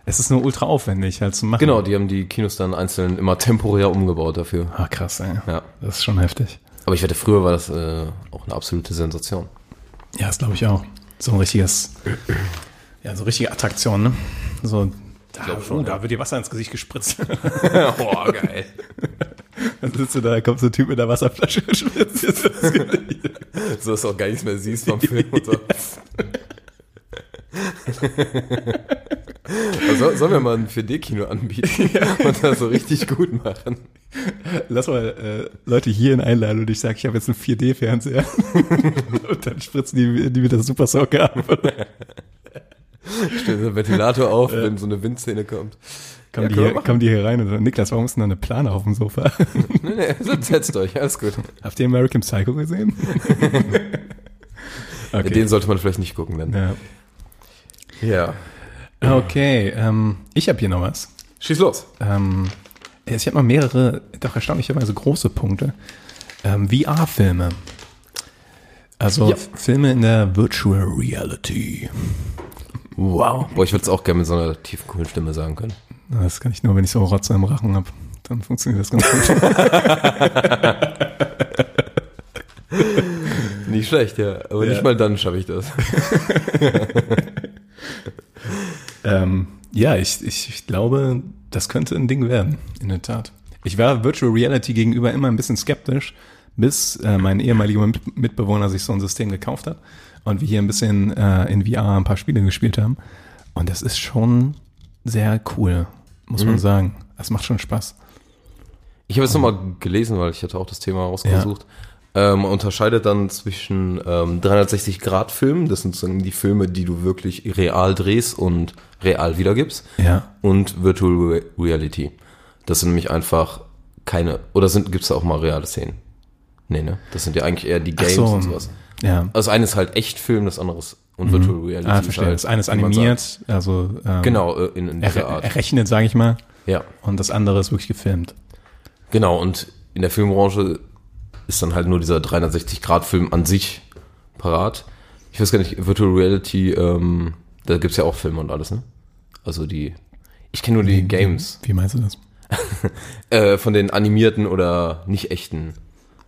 es ist nur ultra aufwendig halt zu machen. Genau, die haben die Kinos dann einzeln immer temporär umgebaut dafür. Ah, krass, ey. Ja. Das ist schon heftig. Aber ich wette, früher war das äh, auch eine absolute Sensation. Ja, das glaube ich auch. So ein richtiges, ja, so richtige Attraktion, ne? So, da, schon, oh, da wird dir Wasser ins Gesicht gespritzt. Boah, geil. Dann sitzt du da, da kommt so ein Typ mit der Wasserflasche und spritzt dir ins Gesicht. so dass du auch gar nichts mehr siehst vom Film und so. Also, sollen wir mal ein 4D-Kino anbieten und das so richtig gut machen? Lass mal äh, Leute hierhin einladen und ich sage, ich habe jetzt einen 4D-Fernseher. und dann spritzen die, die mit der Super Soaker ab. Stell einen Ventilator auf, wenn so eine Windszene kommt. Kommen, Ja, die hier, kommen die hier rein und sagen, Niklas, warum ist denn da eine Plane auf dem Sofa? Nee, nee, setzt, setzt euch, alles gut. Habt ihr American Psycho gesehen? Ja, Den sollte man vielleicht nicht gucken dann. ja. Ja. Okay, ähm, ich habe hier noch was. Schieß los. Ähm, ich habe noch mehrere, doch erstaunlicherweise große Punkte. Ähm, VR-Filme. Also Ja. Filme in der Virtual Reality. Wow. Boah, ich würde es auch gerne mit so einer tiefen, coolen Stimme sagen können. Das kann ich nur, wenn ich so Rotze im Rachen habe. Dann funktioniert das ganz gut. Nicht schlecht, ja. Aber Ja. nicht mal dann schaffe ich das. ähm, ja, ich, ich, ich glaube, das könnte ein Ding werden, in der Tat. Ich war Virtual Reality gegenüber immer ein bisschen skeptisch, bis äh, mein ehemaliger Mit- Mitbewohner sich so ein System gekauft hat und wir hier ein bisschen äh, in VR ein paar Spiele gespielt haben. Und das ist schon sehr cool, muss man sagen. Das macht schon Spaß. Ich habe es nochmal gelesen, weil ich hatte auch das Thema rausgesucht. Ähm, man unterscheidet dann zwischen ähm, 360-Grad-Filmen, das sind sozusagen die Filme, die du wirklich real drehst und real wiedergibst, Ja. und Virtual Re- Reality. Das sind nämlich einfach keine, oder sind gibt's da auch mal reale Szenen? Nee, ne? Das sind ja eigentlich eher die Games so. und sowas. Ja. Also das eine ist halt echt Film, das andere ist und Virtual Reality. Ah, verstehe. halt, Das eine ist animiert, also ähm, Genau, äh, in, in dieser er, Art. errechnet, sage ich mal. Ja. Und das andere ist wirklich gefilmt. Genau, und in der Filmbranche ist dann halt nur dieser 360-Grad-Film an sich parat. Ich weiß gar nicht, Virtual Reality, ähm, da gibt's ja auch Filme und alles, ne? Also die, ich kenne nur die Games, Wie meinst du das? äh, von den animierten oder nicht echten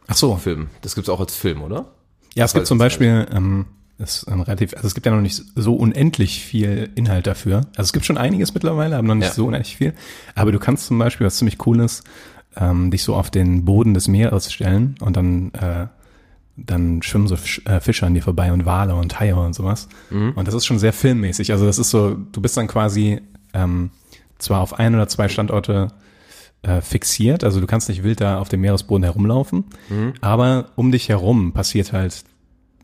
Ach so. Filmen. Das gibt's auch als Film, oder? Ja, es gibt zum Beispiel, ähm, ist ähm, relativ, also es gibt ja noch nicht so unendlich viel Inhalt dafür. Also es gibt schon einiges mittlerweile, aber noch nicht Ja. so unendlich viel. Aber du kannst zum Beispiel, was ziemlich cool ist, ähm, dich so auf den Boden des Meeres stellen und dann, äh, dann schwimmen so Fisch, äh, Fische an dir vorbei und Wale und Haie und sowas. Und das ist schon sehr filmmäßig. Also das ist so, du bist dann quasi ähm, zwar auf ein oder zwei Standorte äh, fixiert, also du kannst nicht wild da auf dem Meeresboden herumlaufen, aber um dich herum passiert halt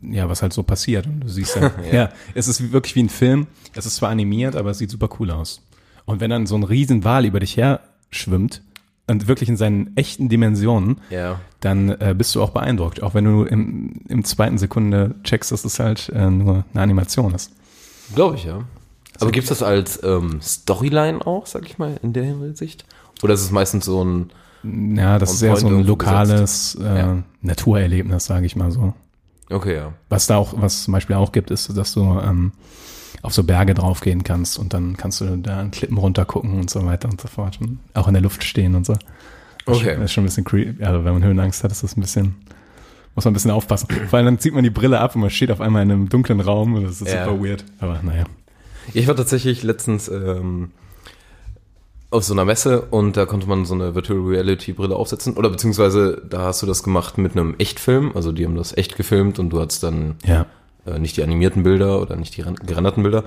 ja, was halt so passiert. Und du siehst ja, ja. es ist wirklich wie ein Film. Es ist zwar animiert, aber es sieht super cool aus. Und wenn dann so ein riesen Wal über dich her schwimmt und wirklich in seinen echten Dimensionen, Ja. dann äh, bist du auch beeindruckt. Auch wenn du im, im zweiten Sekunde checkst, dass es halt äh, nur eine Animation ist. Glaube ich, ja. Aber gibt's das als ähm, Storyline auch, sag ich mal, in der Hinsicht? Oder ist es meistens so ein, Ja, das ist eher so ein lokales äh, Ja. Naturerlebnis, sage ich mal so. okay, ja. Was da auch, was zum Beispiel auch gibt, ist, dass du ähm, auf so Berge draufgehen kannst und dann kannst du da an Klippen runter gucken und so weiter und so fort. Und auch in der Luft stehen und so. Okay. Das ist schon ein bisschen creepy. Also wenn man Höhenangst hat, ist das ein bisschen, muss man ein bisschen aufpassen. Vor allem dann zieht man die Brille ab und man steht auf einmal in einem dunklen Raum und das ist Ja. super weird. Aber naja. Ich war tatsächlich letztens ähm, auf so einer Messe und da konnte man so eine Virtual Reality Brille aufsetzen. Oder beziehungsweise da hast du das gemacht mit einem Echtfilm. Also die haben das echt gefilmt und du hattest dann Ja. Äh, nicht die animierten Bilder oder nicht die ren- gerenderten Bilder.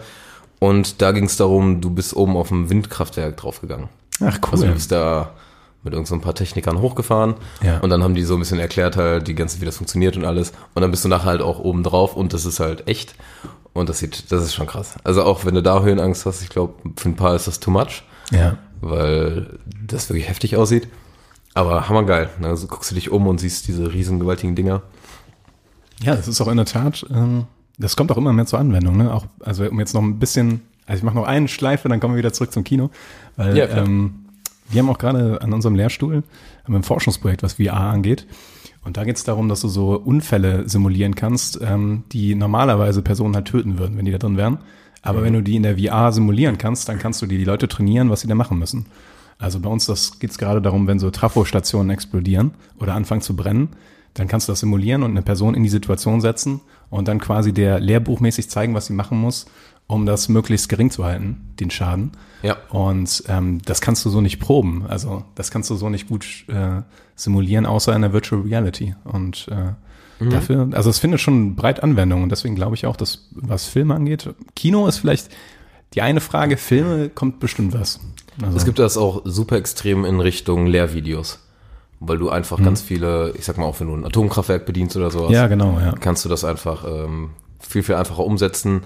Und da ging es darum, du bist oben auf dem Windkraftwerk draufgegangen. Ach cool. Also du bist da mit irgend so ein paar Technikern hochgefahren Ja. und dann haben die so ein bisschen erklärt halt die ganze, wie das funktioniert und alles. Und dann bist du nachher halt auch oben drauf und das ist halt echt. Und das sieht, das ist schon krass. Also auch wenn du da Höhenangst hast, ich glaube, für ein paar ist das too much, ja. weil das wirklich heftig aussieht. Aber hammergeil. Ne? Also guckst du dich um und siehst diese riesen gewaltigen Dinger. Ja, das ist auch in der Tat ähm, Das kommt auch immer mehr zur Anwendung, ne? Auch, also um jetzt noch ein bisschen, also ich mache noch eine Schleife, dann kommen wir wieder zurück zum Kino. Weil Ja, ähm, wir haben auch gerade an unserem Lehrstuhl ein Forschungsprojekt, was VR angeht. Und da geht es darum, dass du so Unfälle simulieren kannst, ähm, die normalerweise Personen halt töten würden, wenn die da drin wären. Aber wenn du die in der VR simulieren kannst, dann kannst du die, die Leute trainieren, was sie da machen müssen. Also bei uns das geht es gerade darum, wenn so Trafostationen explodieren oder anfangen zu brennen, dann kannst du das simulieren und eine Person in die Situation setzen und dann quasi der lehrbuchmäßig zeigen, was sie machen muss, um das möglichst gering zu halten, den Schaden. Ja. Und ähm, das kannst du so nicht proben. Also das kannst du so nicht gut äh, simulieren, außer in der Virtual Reality. Und äh, Mhm. dafür, also es findet schon breit Anwendung und deswegen glaube ich auch, dass was Filme angeht, Kino ist vielleicht die eine Frage, Filme kommt bestimmt was. Also, Es gibt das auch super extrem in Richtung Lehrvideos. Weil du einfach ganz viele, ich sag mal auch wenn du ein Atomkraftwerk bedienst oder sowas, ja, genau, ja. kannst du das einfach ähm, viel, viel einfacher umsetzen.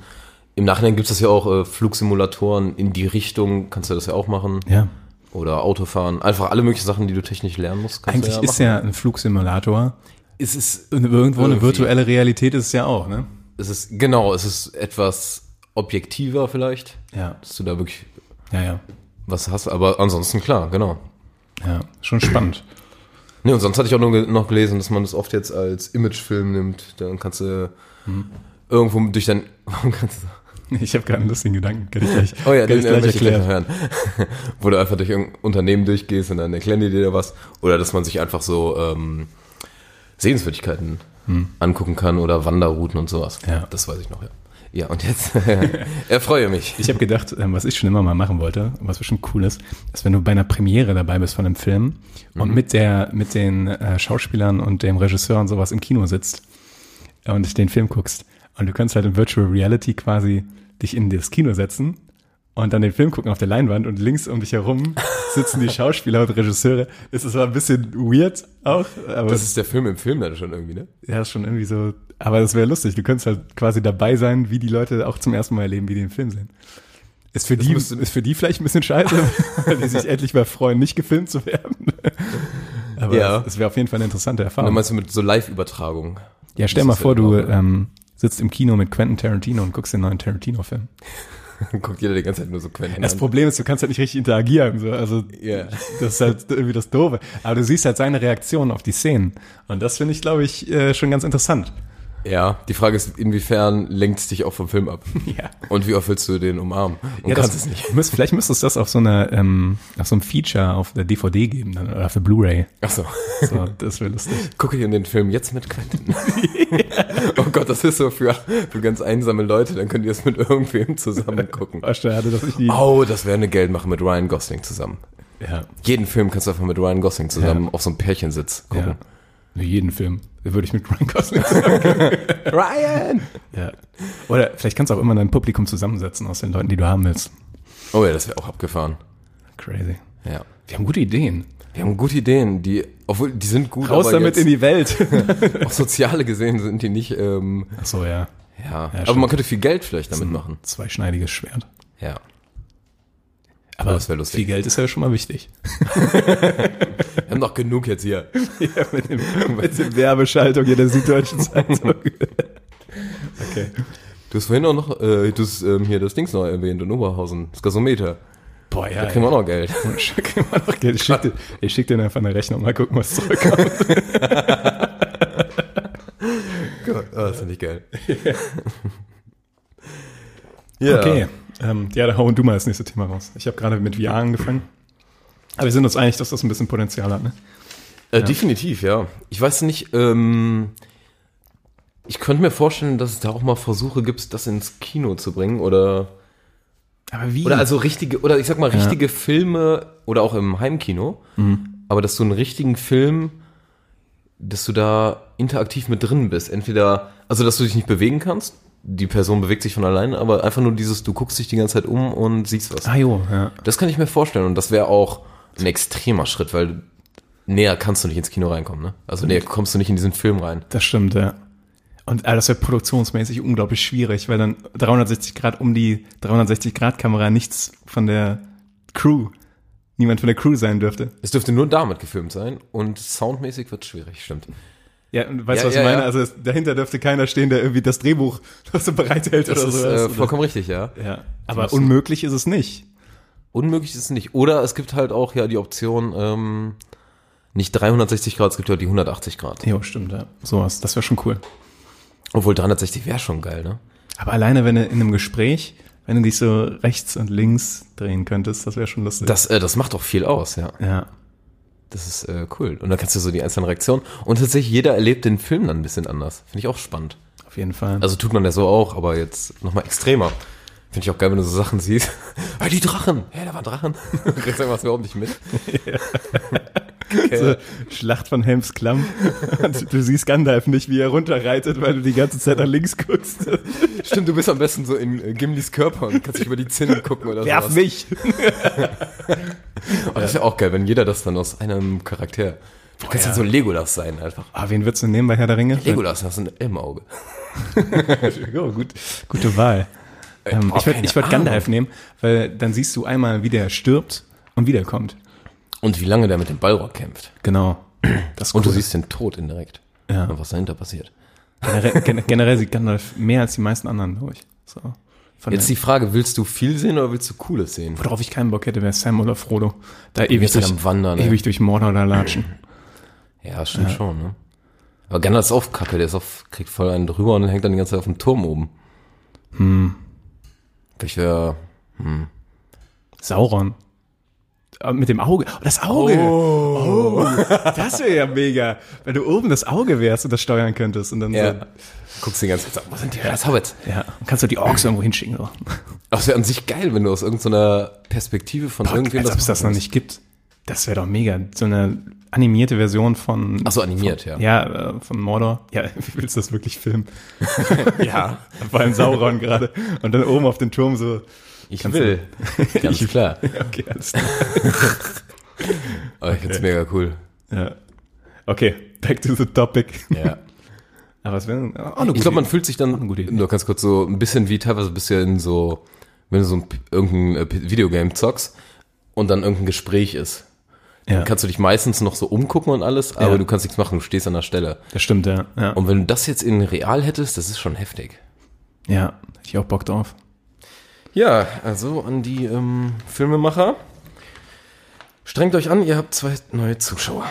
Im Nachhinein gibt es das ja auch äh, Flugsimulatoren in die Richtung, kannst du das ja auch machen. Ja. Oder Autofahren. Einfach alle möglichen Sachen, die du technisch lernen musst. Kannst Eigentlich du ja ist ja ein Flugsimulator. Es ist, irgendwo eine Irgendwie. virtuelle Realität ist es ja auch, ne? es ist, genau, es ist etwas objektiver vielleicht, Ja. dass du da wirklich Ja, ja. was hast. Aber ansonsten klar, genau. Ja, schon spannend. Nee, und sonst hatte ich auch noch, ge- noch gelesen, dass man das oft jetzt als Imagefilm nimmt. Dann kannst du Hm. irgendwo durch dein. Warum kannst du, Ich habe gerade einen lustigen Gedanken, kann ich gleich, oh ja, den ich äh, gleich ich gleich hören. Wo du einfach durch irgendein Unternehmen durchgehst und dann erklären die dir da was. Oder dass man sich einfach so ähm, Sehenswürdigkeiten angucken kann oder Wanderrouten und sowas. Hm. Ja. Das weiß ich noch, ja. Ja, und jetzt erfreue mich. Ich habe gedacht, ähm, was ich schon immer mal machen wollte, was bestimmt cool ist, ist, wenn du bei einer Premiere dabei bist von einem Film und mit der, mit den äh, Schauspielern und dem Regisseur und sowas im Kino sitzt und den Film guckst. Und du kannst halt in Virtual Reality quasi dich in das Kino setzen und dann den Film gucken auf der Leinwand und links um dich herum sitzen die Schauspieler und Regisseure. Es ist zwar ein bisschen weird auch, aber Das ist der Film im Film dann schon irgendwie, ne? ja, ist schon irgendwie so, aber das wäre lustig. Du könntest halt quasi dabei sein, wie die Leute auch zum ersten Mal erleben, wie die den Film sehen. Ist für, die, ist für die vielleicht ein bisschen scheiße, weil die sich endlich mal freuen, nicht gefilmt zu werden. Aber Ja. es, es wäre auf jeden Fall eine interessante Und dann Erfahrung. meinst du mit so Live-Übertragung? Ja, stell mal vor, du ja. ähm, sitzt im Kino mit Quentin Tarantino und guckst den neuen Tarantino-Film. Guckt jeder die ganze Zeit nur so Quentin Das an. Problem ist, du kannst halt nicht richtig interagieren. So. Also Ja. das ist halt irgendwie das Doofe. Aber du siehst halt seine Reaktion auf die Szenen. Und das finde ich, glaube ich, äh, schon ganz interessant. Ja, die Frage ist, inwiefern lenkt es dich auch vom Film ab? Ja. Und wie oft willst du den umarmen? Und Ja, kannst das, es nicht. Müsst, vielleicht müsste es das auf so einer, ähm, auf so einem Feature auf der DVD geben dann, oder für Blu-ray. Achso. So, das wäre lustig. Gucke ich in den Film jetzt mit Quentin. oh Gott, das ist so für, für ganz einsame Leute, dann könnt ihr es mit irgendwem zusammen gucken. Oh, schade, dass ich die. Oh, das wäre eine Geldmache mit Ryan Gosling zusammen. Ja, Jeden Film kannst du einfach mit Ryan Gosling zusammen Ja. auf so einem Pärchensitz gucken. ja. Jeden Film würde ich mit Ryan Gosling zusammen. Ryan! ja. Oder vielleicht kannst du auch immer dein Publikum zusammensetzen aus den Leuten, die du haben willst. Oh ja, das wäre auch abgefahren. Crazy. Ja. Wir haben gute Ideen. Wir haben gute Ideen, die, obwohl, die sind gut, Raus damit in die Welt. auch soziale gesehen sind die nicht, ähm, Ach so, ja. ja. aber stimmt. man könnte viel Geld vielleicht damit machen. Zweischneidiges Schwert. Ja. Aber das wär lustig. viel Geld ist ja schon mal wichtig. Wir haben doch genug jetzt hier. Ja, mit, dem, mit der Werbeschaltung in der Süddeutschen Zeitung. okay. Du hast vorhin auch noch, äh, du hast ähm, hier das Dings noch erwähnt in Oberhausen, das Gasometer. Boah, ja. Da kriegen wir auch noch Geld. Schick mir noch Geld. Ich schick, dir, ich schick dir einfach eine Rechnung. Mal gucken, was zurückkommt. Gott, oh, das finde ich geil. ja. Okay. Ähm, ja, da hauen du mal das nächste Thema raus. Ich habe gerade mit VR angefangen. Aber wir sind uns einig, dass das ein bisschen Potenzial hat, ne? Äh, Definitiv, ja. Ich weiß nicht, ähm, ich könnte mir vorstellen, dass es da auch mal Versuche gibt, das ins Kino zu bringen oder Aber wie? oder also richtige oder ich sag mal richtige Filme oder auch im Heimkino, aber dass du einen richtigen Film, dass du da interaktiv mit drin bist, entweder also dass du dich nicht bewegen kannst, die Person bewegt sich von alleine, aber einfach nur dieses, du guckst dich die ganze Zeit um und siehst was. ah, jo, ja. Das kann ich mir vorstellen und das wäre auch ein extremer Schritt, weil näher kannst du nicht ins Kino reinkommen, ne? Also näher kommst du nicht in diesen Film rein. Das stimmt, ja. Und äh, das wäre produktionsmäßig unglaublich schwierig, weil dann 360 Grad um die 360 Grad Kamera nichts von der Crew, niemand von der Crew sein dürfte. Es dürfte nur damit gefilmt sein und soundmäßig wird schwierig, stimmt. Ja, und weißt du, Ja, was ja, ich meine? ja. Also es, dahinter dürfte keiner stehen, der irgendwie das Drehbuch noch so bereithält Das oder ist so. äh, vollkommen richtig, ja. ja. Aber unmöglich ist es nicht. Unmöglich ist es nicht. Oder es gibt halt auch ja die Option, ähm, nicht 360 Grad, es gibt ja die 180 Grad. Jo, stimmt, ja. Sowas, das wäre schon cool. Obwohl 360 wäre schon geil, ne? Aber alleine, wenn du in einem Gespräch, wenn du dich so rechts und links drehen könntest, das wäre schon lustig. Das, äh, das macht doch viel aus, ja. ja. Das ist äh, cool. Und dann kannst du so die einzelnen Reaktionen. Und tatsächlich, jeder erlebt den Film dann ein bisschen anders. Finde ich auch spannend. Auf jeden Fall. Also tut man ja so auch, aber jetzt nochmal extremer. Finde ich auch geil, wenn du so Sachen siehst. hey, die Drachen! Hey, da waren Drachen. Du kriegst irgendwas überhaupt nicht mit. so, Schlacht von Helms Klamm. Und du siehst Gandalf nicht, wie er runterreitet, weil du die ganze Zeit nach links guckst. Stimmt, du bist am besten so in äh, Gimlis Körper und kannst dich über die Zinnen gucken oder Werf sowas. mich! Aber das wäre auch geil, wenn jeder das dann aus einem Charakter. Du kannst ja. ja so Legolas sein einfach. Ah, wen würdest du nehmen bei Herr der Ringe? Legolas, hast du ein Elmauge. Oh, gut, gute Wahl. Ähm, boah, ich würde ich würd. Gandalf nehmen, weil dann siehst du einmal, wie der stirbt und wiederkommt. Und wie lange der mit dem Balrog kämpft. Genau. Das ist Und du siehst den Tod indirekt. Ja. Und was dahinter passiert. generell, gen- generell sieht Gandalf mehr als die meisten anderen, ich. So. Jetzt die Frage, willst du viel sehen oder willst du Cooles sehen? worauf ich keinen Bock hätte, wäre Sam oder Frodo. Da ewig jetzt halt durch, am Wandern, ey. ewig durch Mordor da latschen. Ja, stimmt schon, ne? Aber Gandalf ist auch kacke, der ist auf, kriegt voll einen drüber und hängt dann die ganze Zeit auf dem Turm oben. Hm. Vielleicht wäre, Sauron. Aber Mit dem Auge. Oh, das Auge. Oh. das wäre ja mega. Wenn du oben das Auge wärst und das steuern könntest und dann ja, so. guckst die ganze Zeit so, wo sind die scheiß Hobbits? Ja, dann kannst du die Orks irgendwo hinschicken. So. Aber es wäre an sich geil, wenn du aus irgendeiner Perspektive von irgendwem Als ob es das noch nicht gibt. Das wäre doch mega. So eine animierte Version von. Ach so, animiert, von, ja. Ja, äh, von Mordor. Ja, wie willst du das wirklich filmen? Ja, Vor allem Sauron gerade. Und dann oben auf den Turm so. Ich will. Ganz Ich- klar. Okay, alles klar. Aber ich find's mega cool. Ja. Okay, back to the topic. Ja. Aber es wäre auch eine Ich glaube, man fühlt sich dann, nur ganz kurz so ein bisschen wie teilweise bist du ja in so, wenn du so ein, irgendein äh, Videogame zockst und dann irgendein Gespräch ist. ja, Dann kannst du dich meistens noch so umgucken und alles, aber Ja. du kannst nichts machen, du stehst an der Stelle. das stimmt, ja. Ja, Und wenn du das jetzt in real hättest, das ist schon heftig. ja hätte ich auch Bock drauf. Ja, also an die ähm, Filmemacher. Strengt euch an, ihr habt zwei neue Zuschauer.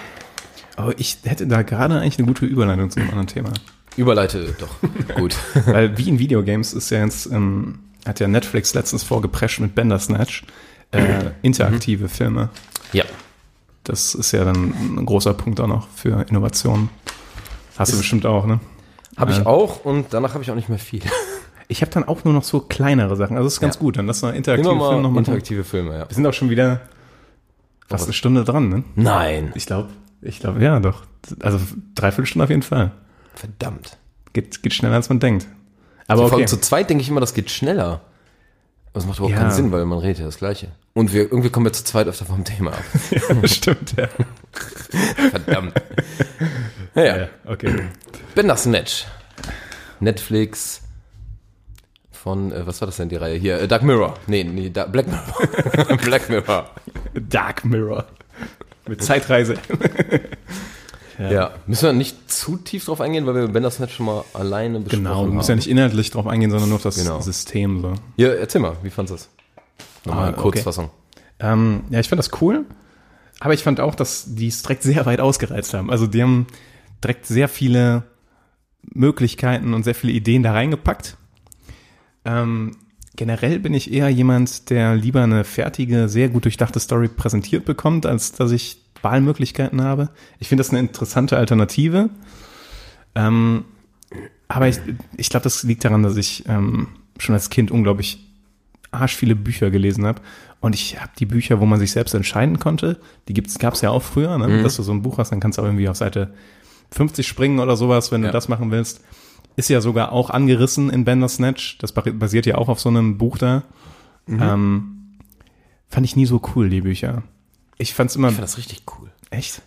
Aber ich hätte da gerade eigentlich eine gute Überleitung zu einem anderen Thema. Überleite doch. Gut. Weil wie in Videogames ist ja jetzt, ähm, hat ja Netflix letztens vorgeprescht mit Bandersnatch, äh, interaktive Filme. Ja. Das ist ja dann ein großer Punkt auch noch für Innovationen. Hast du bestimmt auch, ne? Habe ich Äh, auch und danach habe ich auch nicht mehr viel. Ich habe dann auch nur noch so kleinere Sachen. Also das ist ganz Ja. gut. Dann lass mal interaktive Filme mal nochmal. Wir interaktive Filme, ja. sind auch schon wieder fast eine Stunde dran, ne? Nein. Ich glaube, ich glaube, ja, doch. Also dreiviertel Stunde auf jeden Fall. Verdammt. Geht, geht schneller, als man denkt. Aber Vor allem okay. zu zweit denke ich immer, das geht schneller. Aber das macht überhaupt Ja. keinen Sinn, weil man redet ja das Gleiche. Und wir, irgendwie kommen wir zu zweit öfter vom Thema ab. Stimmt, ja. Verdammt. naja, ja. Okay. Bandersnatch. Netflix von, äh, was war das denn die Reihe? Hier, äh, Dark Mirror. Nee, nee, da, Black Mirror. Black Mirror. Dark Mirror. Mit Zeitreise. Ja. Müssen wir nicht zu tief drauf eingehen, weil wir Bandersnatch schon mal alleine besprochen Genau, du haben. musst ja nicht inhaltlich drauf eingehen, sondern nur auf das Genau. System. So. Ja, erzähl mal, wie fandest du es? Nochmal Ah, okay. Kurzfassung. Ähm, ja, ich fand das cool. Aber ich fand auch, dass die es direkt sehr weit ausgereizt haben. Also die haben direkt sehr viele Möglichkeiten und sehr viele Ideen da reingepackt. Ähm, generell bin ich eher jemand, der lieber eine fertige, sehr gut durchdachte Story präsentiert bekommt, als dass ich Wahlmöglichkeiten habe. Ich finde das eine interessante Alternative. Ähm, aber ich, ich glaube, das liegt daran, dass ich ähm, schon als Kind unglaublich arsch viele Bücher gelesen habe. Und ich habe die Bücher, wo man sich selbst entscheiden konnte, die gab es ja auch früher, ne? dass du so ein Buch hast, dann kannst du auch irgendwie auf Seite 50 springen oder sowas, wenn Ja. du das machen willst. Ist ja sogar auch angerissen in Bandersnatch. Das basi- basiert ja auch auf so einem Buch da. Ähm, fand ich nie so cool, die Bücher. Ich fand's immer. Ich fand das richtig cool. echt?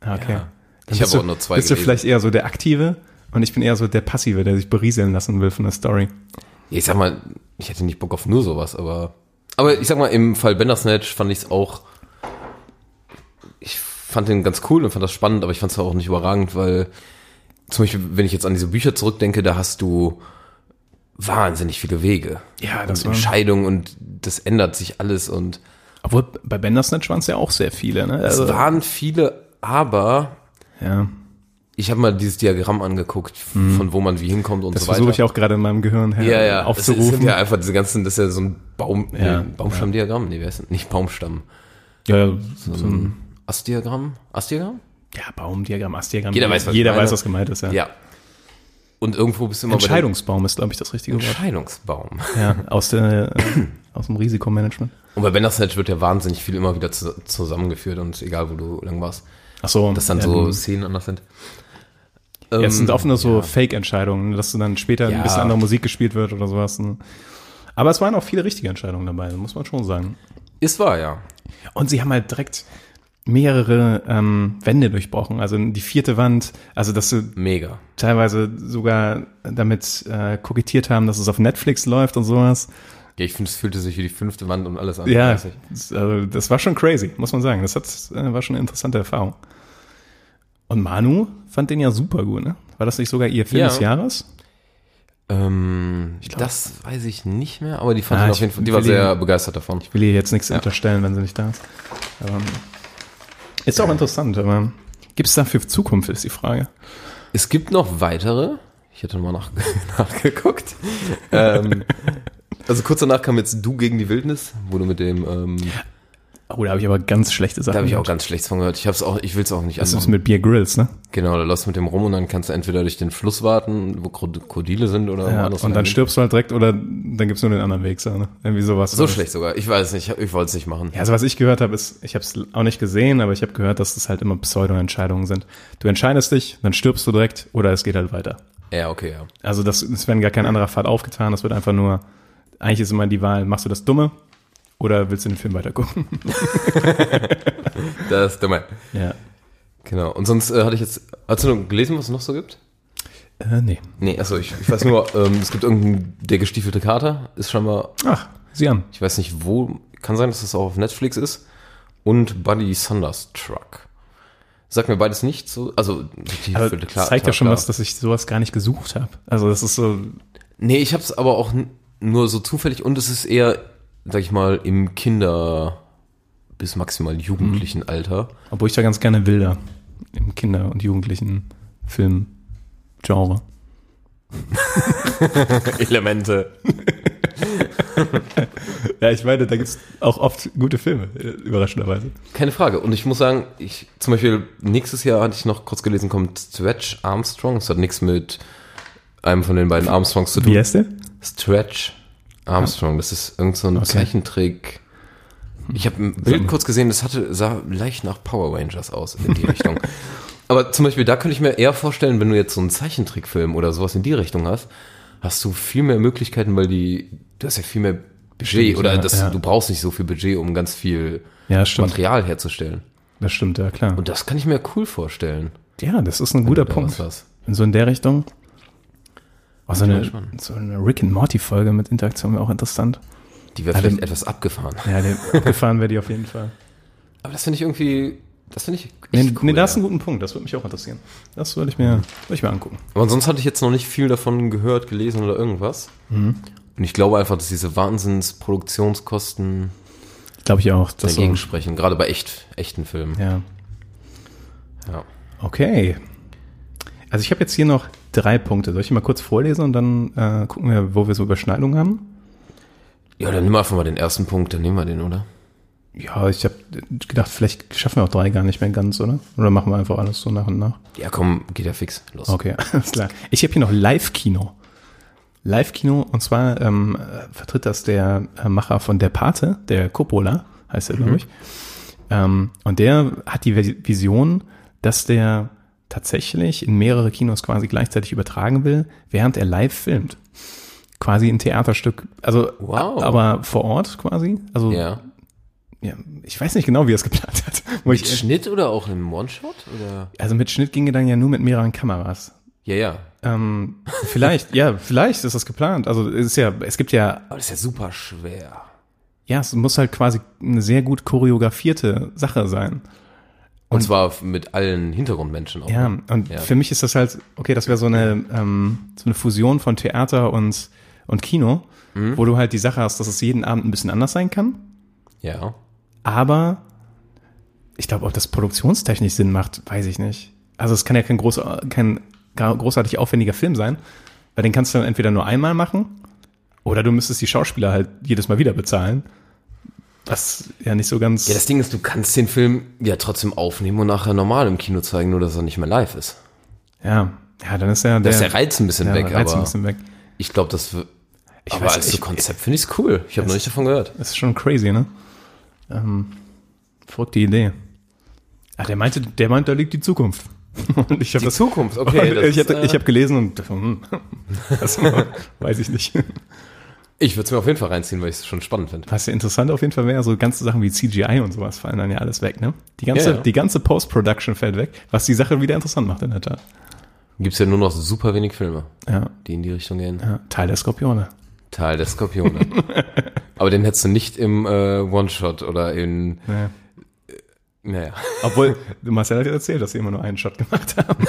Ah, Okay. Ja. Ich habe auch du- nur zwei Bist du gelesen. vielleicht eher so der Aktive und ich bin eher so der Passive, der sich berieseln lassen will von der Story. Ich sag mal, ich hätte nicht Bock auf nur sowas, aber. Aber ich sag mal, im Fall Bandersnatch fand ich es auch. Ich fand den ganz cool und fand das spannend, aber ich fand es auch nicht überragend, weil zum Beispiel, wenn ich jetzt an diese Bücher zurückdenke, da hast du wahnsinnig viele Wege. Ja, und das war- Entscheidungen und das ändert sich alles und Obwohl, bei Bandersnatch waren es ja auch sehr viele, ne? es waren viele, aber ja, ich habe mal dieses Diagramm angeguckt, von wo man wie hinkommt und Mhm. das so weiter. versuche ich auch gerade in meinem Gehirn her ja, ja, aufzurufen. sind ja einfach diese ganzen, das ist ja so ein Baum, Ja, nee, Baumstammdiagramm, nee, wer ist denn? Nicht Baumstamm. ja, ja, so ein Astdiagramm? Astdiagramm? Ja, Baumdiagramm, Astdiagramm. Jeder weiß, was Jeder weiß, was gemeint ist, ja. Ja. Und irgendwo bist du immer Entscheidungsbaum ist, glaube ich, das richtige Wort. Entscheidungsbaum. Ja, aus, der, äh, aus dem Risikomanagement. Und bei Bandersnatch wird ja wahnsinnig viel immer wieder zu, zusammengeführt und egal wo du lang warst, Ach so. dass dann ja, so die- Szenen anders sind. Ja, es sind Ähm, oft nur so Fake-Entscheidungen, dass du dann später Ja. ein bisschen andere Musik gespielt wird oder sowas. Aber es waren auch viele richtige Entscheidungen dabei, muss man schon sagen. Ist wahr, ja. Und sie haben halt direkt mehrere ähm, Wände durchbrochen. Also die vierte Wand, also dass sie Mega. teilweise sogar damit äh, kokettiert haben, dass es auf Netflix läuft und sowas. Ja, ich finde, es fühlte sich wie die fünfte Wand und alles an. Ja, also das war schon crazy, muss man sagen. Das hat, äh, war schon eine interessante Erfahrung. Und Manu fand den ja super gut, ne? War das nicht sogar ihr Film Ja. des Jahres? Ähm, glaub- das weiß ich nicht mehr, aber die fand Ah, ich auf jeden Fall, die war sehr ihn- begeistert davon. Ich will ihr jetzt nichts Ja. unterstellen, wenn sie nicht da ist. Aber ist auch interessant, aber gibt es dafür Zukunft, ist die Frage. Es gibt noch weitere. Ich hätte mal nach, nachgeguckt. ähm, also kurz danach kam jetzt Du gegen die Wildnis, wo du mit dem, ähm, Oh, da habe ich aber ganz schlechte Sachen da habe ich auch ganz schlecht von gehört. Ich hab's auch, ich will's auch nicht Das ist mit Beer Grills, ne? Genau, da läufst du mit dem rum und dann kannst du entweder durch den Fluss warten, wo Krokodile sind oder Ja, woanders und dann stirbst du halt direkt oder dann gibt's nur den anderen Weg, so, ne? Irgendwie sowas. So schlecht sogar. Ich weiß nicht, ich, ich wollte es nicht machen. Ja, also was ich gehört habe, ist, ich habe es auch nicht gesehen, aber ich habe gehört, dass das halt immer Pseudo-Entscheidungen sind. Du entscheidest dich, dann stirbst du direkt oder es geht halt weiter. Ja, okay, ja. Also das, es werden gar kein anderer Pfad aufgetan, das wird einfach nur, eigentlich ist immer die Wahl, machst du das Dumme oder willst du den Film weitergucken? Das ist dumme. ja. Genau. Und sonst äh, hatte ich jetzt, hast du noch gelesen, was es noch so gibt? Äh, nee. Nee, achso, ich, ich weiß nur, ähm, es gibt irgendeinen, der gestiefelte Kater, ist scheinbar, Ach, sieh an. ich weiß nicht wo, kann sein, dass das auch auf Netflix ist. Und Buddy Thunderstruck. Sagt mir beides nicht so, also die gestiefelte das zeigt ja schon Kater. was, dass ich sowas gar nicht gesucht habe. Also das ist so, Nee, ich hab's aber auch nur so zufällig und es ist eher, sag ich mal, im Kinder- bis maximal jugendlichen Mhm. Alter. obwohl ich da ganz gerne Bilder im Kinder- und Jugendlichen Film-Genre. Elemente. Ja, ich meine, da gibt's auch oft gute Filme, überraschenderweise. Keine Frage. Und ich muss sagen, ich zum Beispiel nächstes Jahr hatte ich noch kurz gelesen, kommt Stretch Armstrong. Das hat nichts mit einem von den beiden Armstrongs zu tun. Wie heißt der? Stretch Armstrong. Das ist irgend so ein Okay. Zeichentrick. Ich habe ein Bild kurz gesehen, das hatte, sah leicht nach Power Rangers aus in die Richtung. Aber zum Beispiel, da könnte ich mir eher vorstellen, wenn du jetzt so einen Zeichentrickfilm oder sowas in die Richtung hast, hast du viel mehr Möglichkeiten, weil die, du hast ja viel mehr Budget oder das, ja. du brauchst nicht so viel Budget, um ganz viel Ja. Material herzustellen. Das stimmt, ja klar. Und das kann ich mir cool vorstellen. ja, das ist ein guter Punkt. so in der Richtung. Oh, so, eine, so eine Rick and Morty Folge mit Interaktion wäre auch interessant. Die wäre vielleicht dem- etwas abgefahren. Ja, abgefahren wäre die auf jeden Fall. Aber das finde ich irgendwie, das finde ich Nee, echt cool. nee, da ja. einen guten Punkt, das würde mich auch interessieren. Das würde ich mir, würde ich mir angucken. Aber sonst hatte ich jetzt noch nicht viel davon gehört, gelesen oder irgendwas. Mhm. Und ich glaube einfach, dass diese Wahnsinnsproduktionskosten Glaube ich auch. Das dagegen so, sprechen, gerade bei echt, echten Filmen. ja. Ja. Okay. Also ich habe jetzt hier noch drei Punkte. Soll ich die mal kurz vorlesen und dann äh, gucken wir, wo wir so Überschneidungen haben? Ja, dann nimm einfach mal den ersten Punkt, dann nehmen wir den, oder? Ja, ich habe gedacht, vielleicht schaffen wir auch drei gar nicht mehr ganz, oder? Oder machen wir einfach alles so nach und nach? Ja, komm, geht ja fix. Los. Okay, alles klar. Ich habe hier noch Live-Kino. Live-Kino, und zwar ähm, äh, vertritt das der äh, Macher von Der Pate, der Coppola, heißt er, glaube ich. Ähm, und der hat die Vis- Vision, dass der tatsächlich in mehrere Kinos quasi gleichzeitig übertragen will, während er live filmt. Quasi ein Theaterstück, also Wow. aber vor Ort quasi. Also Ja. ja, ich weiß nicht genau, wie er es geplant hat. Mit ich, Schnitt oder auch im One-Shot? Also mit Schnitt ginge dann ja nur mit mehreren Kameras. Ja, ja. Ähm, vielleicht, ja, vielleicht ist das geplant. Also es ist ja, es gibt ja, Aber das ist ja super schwer. ja, es muss halt quasi eine sehr gut choreografierte Sache sein. Und, zwar mit allen Hintergrundmenschen auch. Ja, ne? und Ja. für mich ist das halt, okay, das wäre so eine, ähm, so eine Fusion von Theater und, und Kino, Mhm. wo du halt die Sache hast, dass es jeden Abend ein bisschen anders sein kann, Ja. aber ich glaube, ob das produktionstechnisch Sinn macht, weiß ich nicht. Also es kann ja kein, groß, kein großartig aufwendiger Film sein, weil den kannst du dann entweder nur einmal machen oder du müsstest die Schauspieler halt jedes Mal wieder bezahlen. Was ja nicht so ganz. Ja, das Ding ist, du kannst den Film ja trotzdem aufnehmen und nachher normal im Kino zeigen, nur dass er nicht mehr live ist. ja, ja, dann ist ja Da der, ist der Reiz ein bisschen weg, Reiz aber ein bisschen weg. ich glaube, das wird. Ich aber weiß, als ich- Konzept finde ich es cool. Ich habe noch nicht davon gehört. Das ist schon crazy, ne? Ähm, verrückte Idee. Ach, der meinte, der meint, da liegt die Zukunft. Und ich habe das Zukunft, okay. ich habe äh, hab gelesen und hm, das weiß ich nicht. Ich würde es mir auf jeden Fall reinziehen, weil ich es schon spannend finde. Was ja interessant auf jeden Fall wäre, so ganze Sachen wie CGI und sowas fallen dann ja alles weg, ne? Die ganze, Ja, ja. die ganze Post-Production fällt weg, was die Sache wieder interessant macht in der Tat. Gibt es ja nur noch super wenig Filme, Ja, die in die Richtung gehen. ja Teil der Skorpione. Teil der Skorpione. aber den hättest du nicht im äh, One-Shot oder in. Ja. Naja, Obwohl, Marcel hat ja erzählt, dass sie immer nur einen Shot gemacht haben.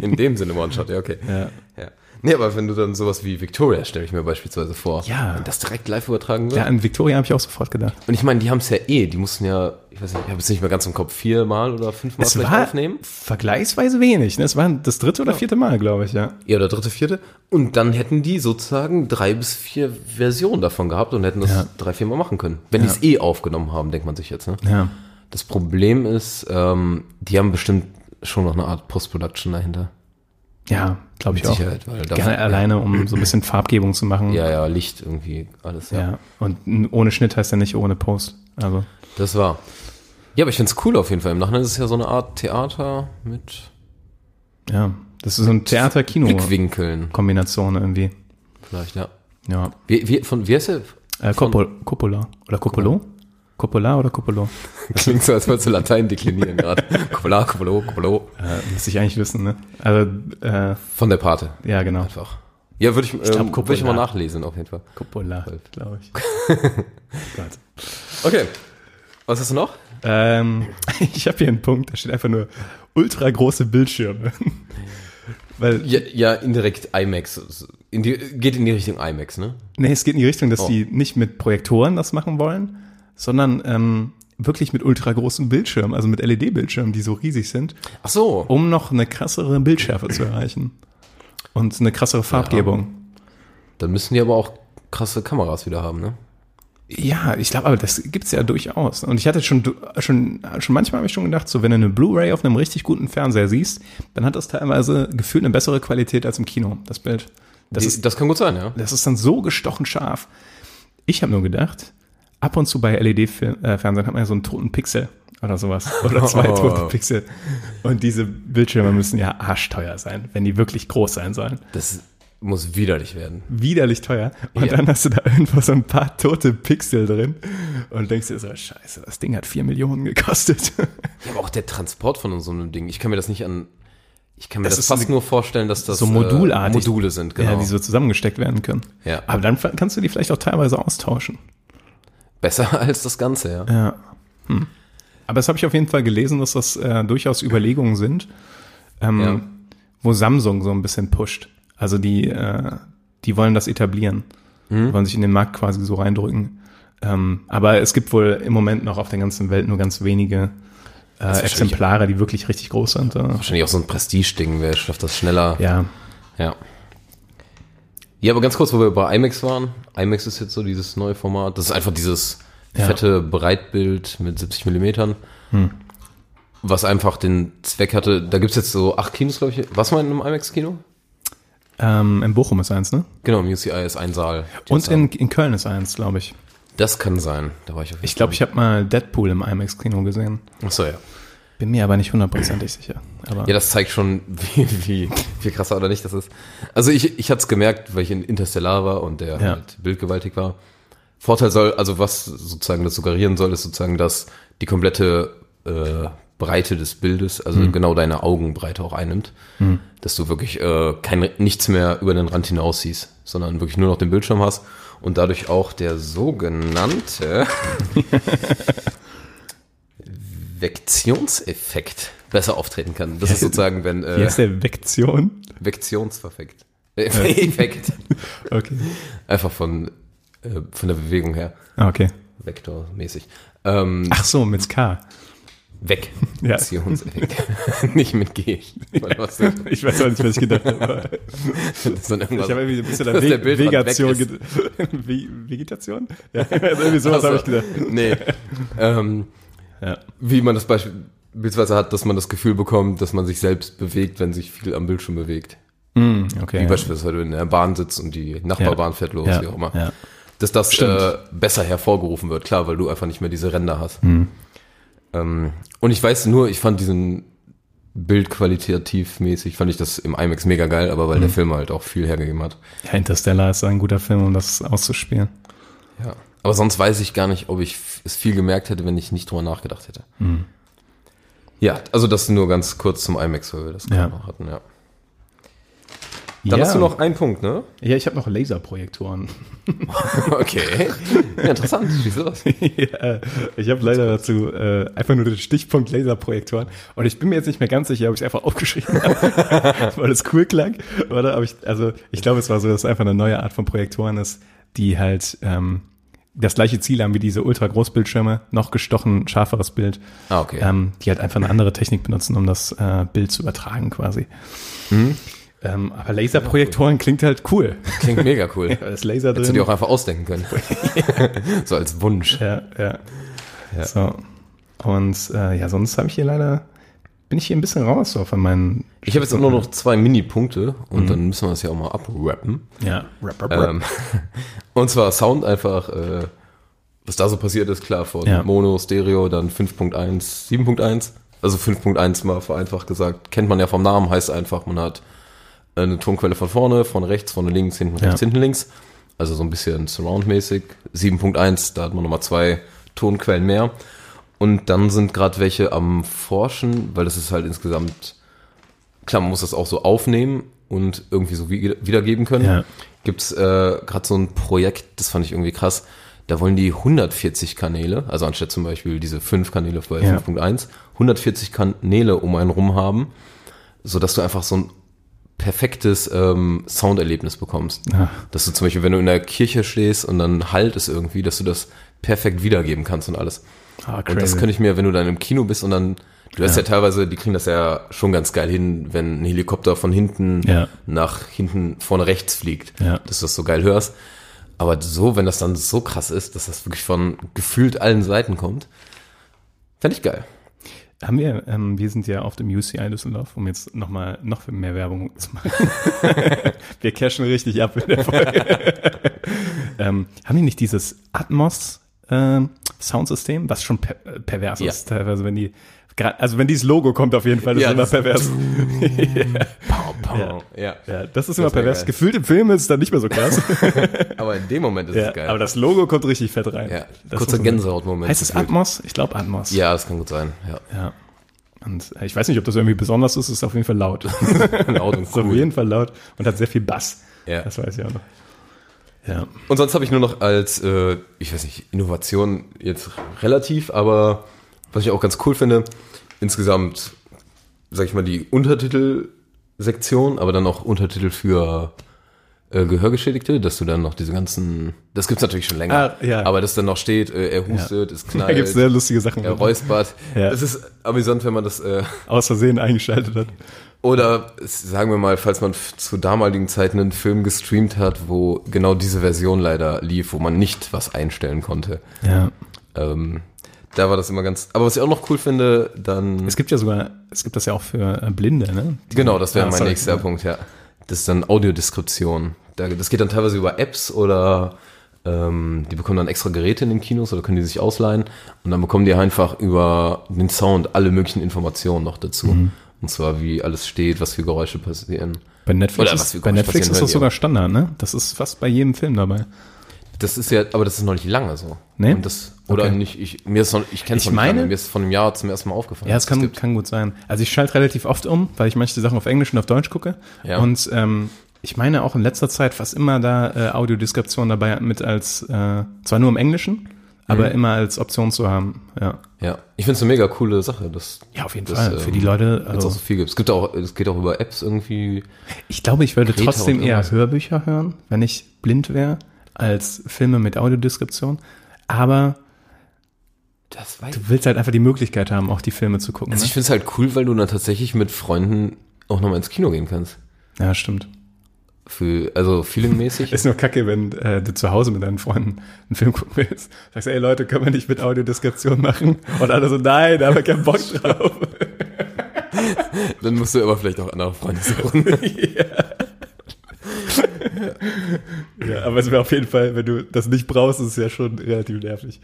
in dem Sinne One-Shot, ja, okay. Ja. Ja. Nee, aber wenn du dann sowas wie Victoria, stelle ich mir beispielsweise vor. Ja. Und das direkt live übertragen wird. Ja, an Victoria habe ich auch sofort gedacht. Und ich meine, die haben es ja eh, die mussten ja, ich weiß nicht, ich habe es nicht mehr ganz im Kopf, viermal oder fünfmal Es vielleicht war aufnehmen. vergleichsweise wenig. Ne? Es war das dritte oder vierte Mal, glaube ich, ja. Ja, oder dritte, vierte. Und dann hätten die sozusagen drei bis vier Versionen davon gehabt und hätten das Ja. drei, vier Mal machen können. Wenn die es eh aufgenommen haben, denkt man sich jetzt. Ne? Ja. Das Problem ist, ähm, die haben bestimmt schon noch eine Art Post-Production dahinter. Ja, glaube ich Mit auch. Sicherheit, weil Gerne alleine, um so ein bisschen Farbgebung zu machen. Ja, ja, Licht irgendwie, alles, ja. ja. Und ohne Schnitt heißt ja nicht ohne Post. Also, Das war. Ja, aber ich find's cool auf jeden Fall. Im Nachhinein ist es ja so eine Art Theater mit ja. Das ist so ein Theater-Kino-Kombination irgendwie. Vielleicht, ja. Ja. Wie, wie, von, wie heißt der? Äh, Coppol Coppola. Oder Coppolo? Coppola oder Coppolo? Klingt so, als würdest du Latein deklinieren gerade. Coppola, Coppolo, Coppolo. Äh, müsste ich eigentlich wissen, ne? Also, äh, Von der Pate. ja, genau. Einfach. Ja, würde ich, glaub, ähm, würde ich mal nachlesen, auf jeden Fall. Coppola, glaube ich. Gott. Okay. Was hast du noch? Ähm, ich habe hier einen Punkt, da steht einfach nur ultra große Bildschirme. Weil, Ja, ja indirekt IMAX. In die, geht in die Richtung IMAX, ne? nee, es geht in die Richtung, dass Oh. die nicht mit Projektoren das machen wollen, sondern ähm, wirklich mit ultra großen Bildschirmen, also mit LED-Bildschirmen, die so riesig sind, Ach so. um noch eine krassere Bildschärfe zu erreichen. Und eine krassere Farbgebung. Dann müssen die aber auch krasse Kameras wieder haben, ne? Ja, ich glaube, aber das gibt's ja durchaus. Und ich hatte schon, schon, schon manchmal habe ich schon gedacht, so wenn du eine Blu-ray auf einem richtig guten Fernseher siehst, dann hat das teilweise gefühlt eine bessere Qualität als im Kino, das Bild. Das Die, ist, das kann gut sein, ja. das ist dann so gestochen scharf. Ich habe nur gedacht, ab und zu bei LED-Fernsehen hat man ja so einen toten Pixel oder sowas. Oder zwei Oh. tote Pixel. Und diese Bildschirme müssen ja arschteuer sein, wenn die wirklich groß sein sollen. Das muss widerlich werden. Widerlich teuer. Und Ja. dann hast du da irgendwo so ein paar tote Pixel drin und denkst dir so, scheiße, das Ding hat vier Millionen gekostet. Ja, aber auch der Transport von so einem Ding. Ich kann mir das nicht an. Ich kann mir Das das, fast eine- nur vorstellen, dass das so modulartig. Äh, Module sind, genau. Ja, die so zusammengesteckt werden können. Ja. Aber dann kannst du die vielleicht auch teilweise austauschen. Besser als das Ganze, ja. Ja. Hm. Aber das habe ich auf jeden Fall gelesen, dass das äh, durchaus Überlegungen sind, ähm, Ja. wo Samsung so ein bisschen pusht. Also die, äh, die wollen das etablieren, Mhm. die wollen sich in den Markt quasi so reindrücken. Ähm, aber es gibt wohl im Moment noch auf der ganzen Welt nur ganz wenige äh, Exemplare, die wirklich richtig groß sind. Wahrscheinlich auch so ein Prestige-Ding, wer schafft das schneller. ja, Ja. Ja, aber ganz kurz, wo wir bei IMAX waren. IMAX ist jetzt so dieses neue Format. Das ist einfach dieses Ja. fette Breitbild mit 70 Millimetern. Was einfach den Zweck hatte, da gibt's jetzt so acht Kinos, glaube ich. Was mal in einem IMAX-Kino? ähm, in Bochum ist eins, ne? Genau, im UCI ist ein Saal. Und in, in Köln ist eins, glaube ich. Das kann sein. Da war ich auf jeden Ich glaube, ich habe mal Deadpool im IMAX-Kino gesehen. Fall. Ach so, ja. Bin mir aber nicht hundertprozentig sicher. Aber Ja, das zeigt schon, wie, wie, wie krasser oder nicht das ist. Also ich, ich hatte es gemerkt, weil ich in Interstellar war und der Ja. halt bildgewaltig war. Vorteil soll, also was sozusagen das suggerieren soll, ist sozusagen, dass die komplette äh, Breite des Bildes, also Mhm. genau deine Augenbreite auch einnimmt, dass du wirklich äh, kein, nichts mehr über den Rand hinaus siehst, sondern wirklich nur noch den Bildschirm hast und dadurch auch der sogenannte Vektionseffekt besser auftreten kann. Das ist sozusagen, wenn Wie äh, heißt der Vektion? Vektionseffekt. Äh, Effekt. Okay. Einfach von, äh, von der Bewegung her. Ah, okay. Vektormäßig. Ähm, Ach so, mit K. weg. Ja. Vektionseffekt. Nicht mit G. Ich weiß auch nicht, was ich gedacht habe. Ich habe irgendwie ein bisschen an Ve Bildrand Vegation weg gedacht. Ve Vegetation? Ja, also irgendwie sowas habe ich gedacht. Nee. ähm, Ja. wie man das beispielsweise hat, dass man das Gefühl bekommt, dass man sich selbst bewegt, wenn sich viel am Bildschirm bewegt. Mm, okay. Wie ja. beispielsweise, wenn du in der Bahn sitzt und die Nachbarbahn Ja. fährt los, wie auch immer. ja. Dass das äh, besser hervorgerufen wird, klar, weil du einfach nicht mehr diese Ränder hast. Hm. Ähm, und ich weiß nur, ich fand diesen Bild qualitativ mäßig, fand ich das im IMAX mega geil, aber weil der Hm. Film halt auch viel hergegeben hat. Ja, Interstellar ist ein guter Film, um das auszuspielen. Ja. Aber sonst weiß ich gar nicht, ob ich es viel gemerkt hätte, wenn ich nicht drüber nachgedacht hätte. Hm. Ja, also das nur ganz kurz zum IMAX, weil wir das Ja. noch hatten, ja. Dann ja. hast du noch einen Punkt, ne? Ja, ich habe noch Laserprojektoren. Okay. Ja, interessant. Schieß los. ja, ich habe leider dazu äh, einfach nur den Stichpunkt Laserprojektoren. Und ich bin mir jetzt nicht mehr ganz sicher, ob ich es einfach aufgeschrieben habe, weil es cool klang. Oder ob ich, also ich glaube, es war so, dass es einfach eine neue Art von Projektoren ist, die halt ähm, das gleiche Ziel haben wie diese Ultra-Großbildschirme, noch gestochen, schärferes Bild. Ah, okay. Ähm, die halt einfach eine andere Technik benutzen, um das äh, Bild zu übertragen quasi. Mhm. Ähm, aber Laserprojektoren klingt halt cool. Klingt mega cool. Da ist Laser Hättest du dir auch einfach ausdenken können. so als Wunsch. Ja, ja. So. Und äh, ja, sonst habe ich hier leider, bin ich hier ein bisschen raus so von meinen. Ich habe jetzt nur noch zwei Mini-Punkte und dann müssen wir das ja auch mal abrappen. Ja, rap, rap, rap. Ähm, und zwar Sound einfach, äh, was da so passiert ist, klar, von Ja. Mono, Stereo, dann 5.1, 7.1. Also 5.1 mal vereinfacht gesagt, kennt man ja vom Namen, heißt einfach, man hat eine Tonquelle von vorne, von rechts, von links, hinten rechts, Ja. hinten links. Also so ein bisschen Surround-mäßig. 7.1, da hat man nochmal zwei Tonquellen mehr. Und dann sind gerade welche am Forschen, weil das ist halt insgesamt, klar, man muss das auch so aufnehmen und irgendwie so wie- wiedergeben können. Ja. Gibt's äh, gerade so ein Projekt, das fand ich irgendwie krass. Da wollen die 140 Kanäle, also anstatt zum Beispiel diese fünf Kanäle bei Ja. 5.1, 140 Kanäle um einen rum haben, so dass du einfach so ein perfektes ähm, Sounderlebnis bekommst. Ach. Dass du zum Beispiel, wenn du in der Kirche stehst und dann halt es irgendwie, dass du das perfekt wiedergeben kannst und alles. Ah, Und das crazy. könnte ich mir, wenn du dann im Kino bist und dann, du hast ja. teilweise, die kriegen das ja schon ganz geil hin, wenn ein Helikopter von hinten Ja. nach hinten vorne rechts fliegt, Ja. dass du das so geil hörst. Aber so, wenn das dann so krass ist, dass das wirklich von gefühlt allen Seiten kommt, fände ich geil. Haben wir, ähm, wir sind ja auf dem UCI Düsseldorf, um jetzt nochmal noch mehr Werbung zu machen. wir cashen richtig ab in der Folge. ähm, haben die nicht dieses Atmos ähm, Soundsystem, was schon per äh, pervers Ja. ist teilweise, wenn die also wenn dieses Logo kommt auf jeden Fall, das Ja, ist immer das- pervers. Pow, pow. Ja. Ja. das ist immer Das wär pervers. geil. Gefühlt im Film ist es dann nicht mehr so krass. Aber in dem Moment ist ja, es geil. aber das Logo kommt richtig fett rein. ja, Das kurzer Gänsehautmoment. Heißt es. Atmos? Ich glaube Atmos. Ja, das kann gut sein. Ja. Ja. Und äh, ich weiß nicht, ob das irgendwie besonders ist, es ist auf jeden Fall laut. Laut und ist auf cool. jeden Fall laut und hat sehr viel Bass. Ja. Das weiß ich auch noch. Ja. Und sonst habe ich nur noch als, äh, ich weiß nicht, Innovation jetzt relativ, aber was ich auch ganz cool finde, insgesamt, sag ich mal, die Untertitelsektion, aber dann auch Untertitel für äh, Gehörgeschädigte, dass du dann noch diese ganzen, das gibt's natürlich schon länger, Ah, ja. aber dass dann noch steht, äh, er hustet, es knallt, Da gibt's sehr lustige Sachen, er räuspert. Ja. Es ist amüsant, wenn man das äh, aus Versehen eingeschaltet hat. Oder sagen wir mal, falls man zu damaligen Zeiten einen Film gestreamt hat, wo genau diese Version leider lief, wo man nicht was einstellen konnte. Ja. Ähm, da war das immer ganz. Aber was ich auch noch cool finde, dann. Es gibt ja sogar, es gibt das ja auch für äh, Blinde, ne? Die- genau, das wäre Ah, mein nächster Punkt, ja. Das ist dann Audiodeskription. Da, das geht dann teilweise über Apps oder ähm, die bekommen dann extra Geräte in den Kinos oder können die sich ausleihen und dann bekommen die einfach über den Sound alle möglichen Informationen noch dazu. Mhm. Und zwar wie alles steht, was für Geräusche passieren. Bei Netflix, ist, bei Netflix ist das sogar. Standard, ne? Das ist fast bei jedem Film dabei. Das ist ja, aber das ist noch nicht lange so. Nee? Das, oder Okay. nicht, ich, mir ist noch, ich kenne es Ich noch nicht meine- lange, mir ist von einem Jahr zum ersten Mal aufgefallen. Ja, es kann, kann gut sein. Also ich schalte relativ oft um, weil ich manche Sachen auf Englisch und auf Deutsch gucke. Ja. Und ähm, ich meine auch in letzter Zeit fast immer da äh, Audiodeskription dabei mit als, äh, zwar nur im Englischen, aber immer als Option zu haben. Ja, Ja, ich finde es eine mega coole Sache, dass ja auf jeden das, Fall. Für ähm, die Leute, jetzt also, auch so viel gibt. Es gibt auch, es geht auch über Apps irgendwie. ich glaube, ich würde Kreta trotzdem eher. Hörbücher hören, wenn ich blind wäre, als Filme mit Audiodeskription. Aber du willst halt einfach die Möglichkeit haben, auch die Filme zu gucken. Also Ne? ich finde es halt cool, weil du dann tatsächlich mit Freunden auch nochmal ins Kino gehen kannst. Ja, stimmt. Für, also feelingmäßig. Ist nur kacke, wenn äh, du zu Hause mit deinen Freunden einen Film gucken willst. Sagst, ey Leute, können wir nicht mit Audiodeskription machen? Und alle so, nein, da haben wir keinen Bock drauf. Dann musst du aber vielleicht auch andere Freunde suchen. ja, aber es wäre auf jeden Fall, wenn du das nicht brauchst, ist es ja schon relativ nervig.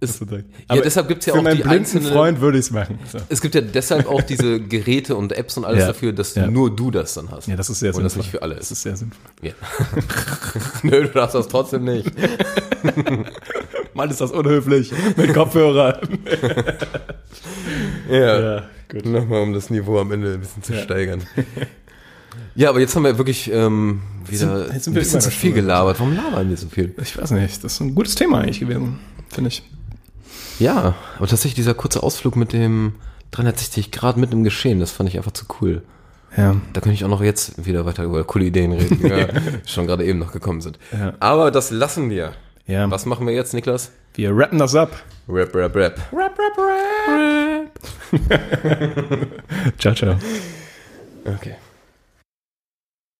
Ist- sagen. ja, Aber deshalb gibt's ja für auch meinen die blinden einzelnen- Freund würde ich es machen. So. Es gibt ja deshalb auch diese Geräte und Apps und alles Ja. dafür, dass Ja. nur du das dann hast. Ja, das ist sehr Und sinnvoll. das nicht für alle Das ist. ist sehr sinnvoll. Ja. Nö, du darfst das trotzdem nicht. Mann, ist das unhöflich. Mit Kopfhörer. Ja. ja, gut. Nochmal, um das Niveau am Ende ein bisschen zu steigern. Ja, aber jetzt haben wir wirklich ähm, wieder Jetzt sind- jetzt sind ein bisschen zu viel gelabert. Warum labern wir so viel? Ich weiß nicht, das ist ein gutes Thema eigentlich gewesen, finde ich. Ja, aber tatsächlich dieser kurze Ausflug mit dem 360 Grad mit im Geschehen, das fand ich einfach zu cool. Ja. Da könnte ich auch noch jetzt wieder weiter über coole Ideen reden, die ja, schon gerade eben noch gekommen sind. Ja. Aber das lassen wir. Ja. Was machen wir jetzt, Niklas? Wir rappen das ab. Rap, rap, rap. Rap, rap, rap. ciao, ciao. Okay.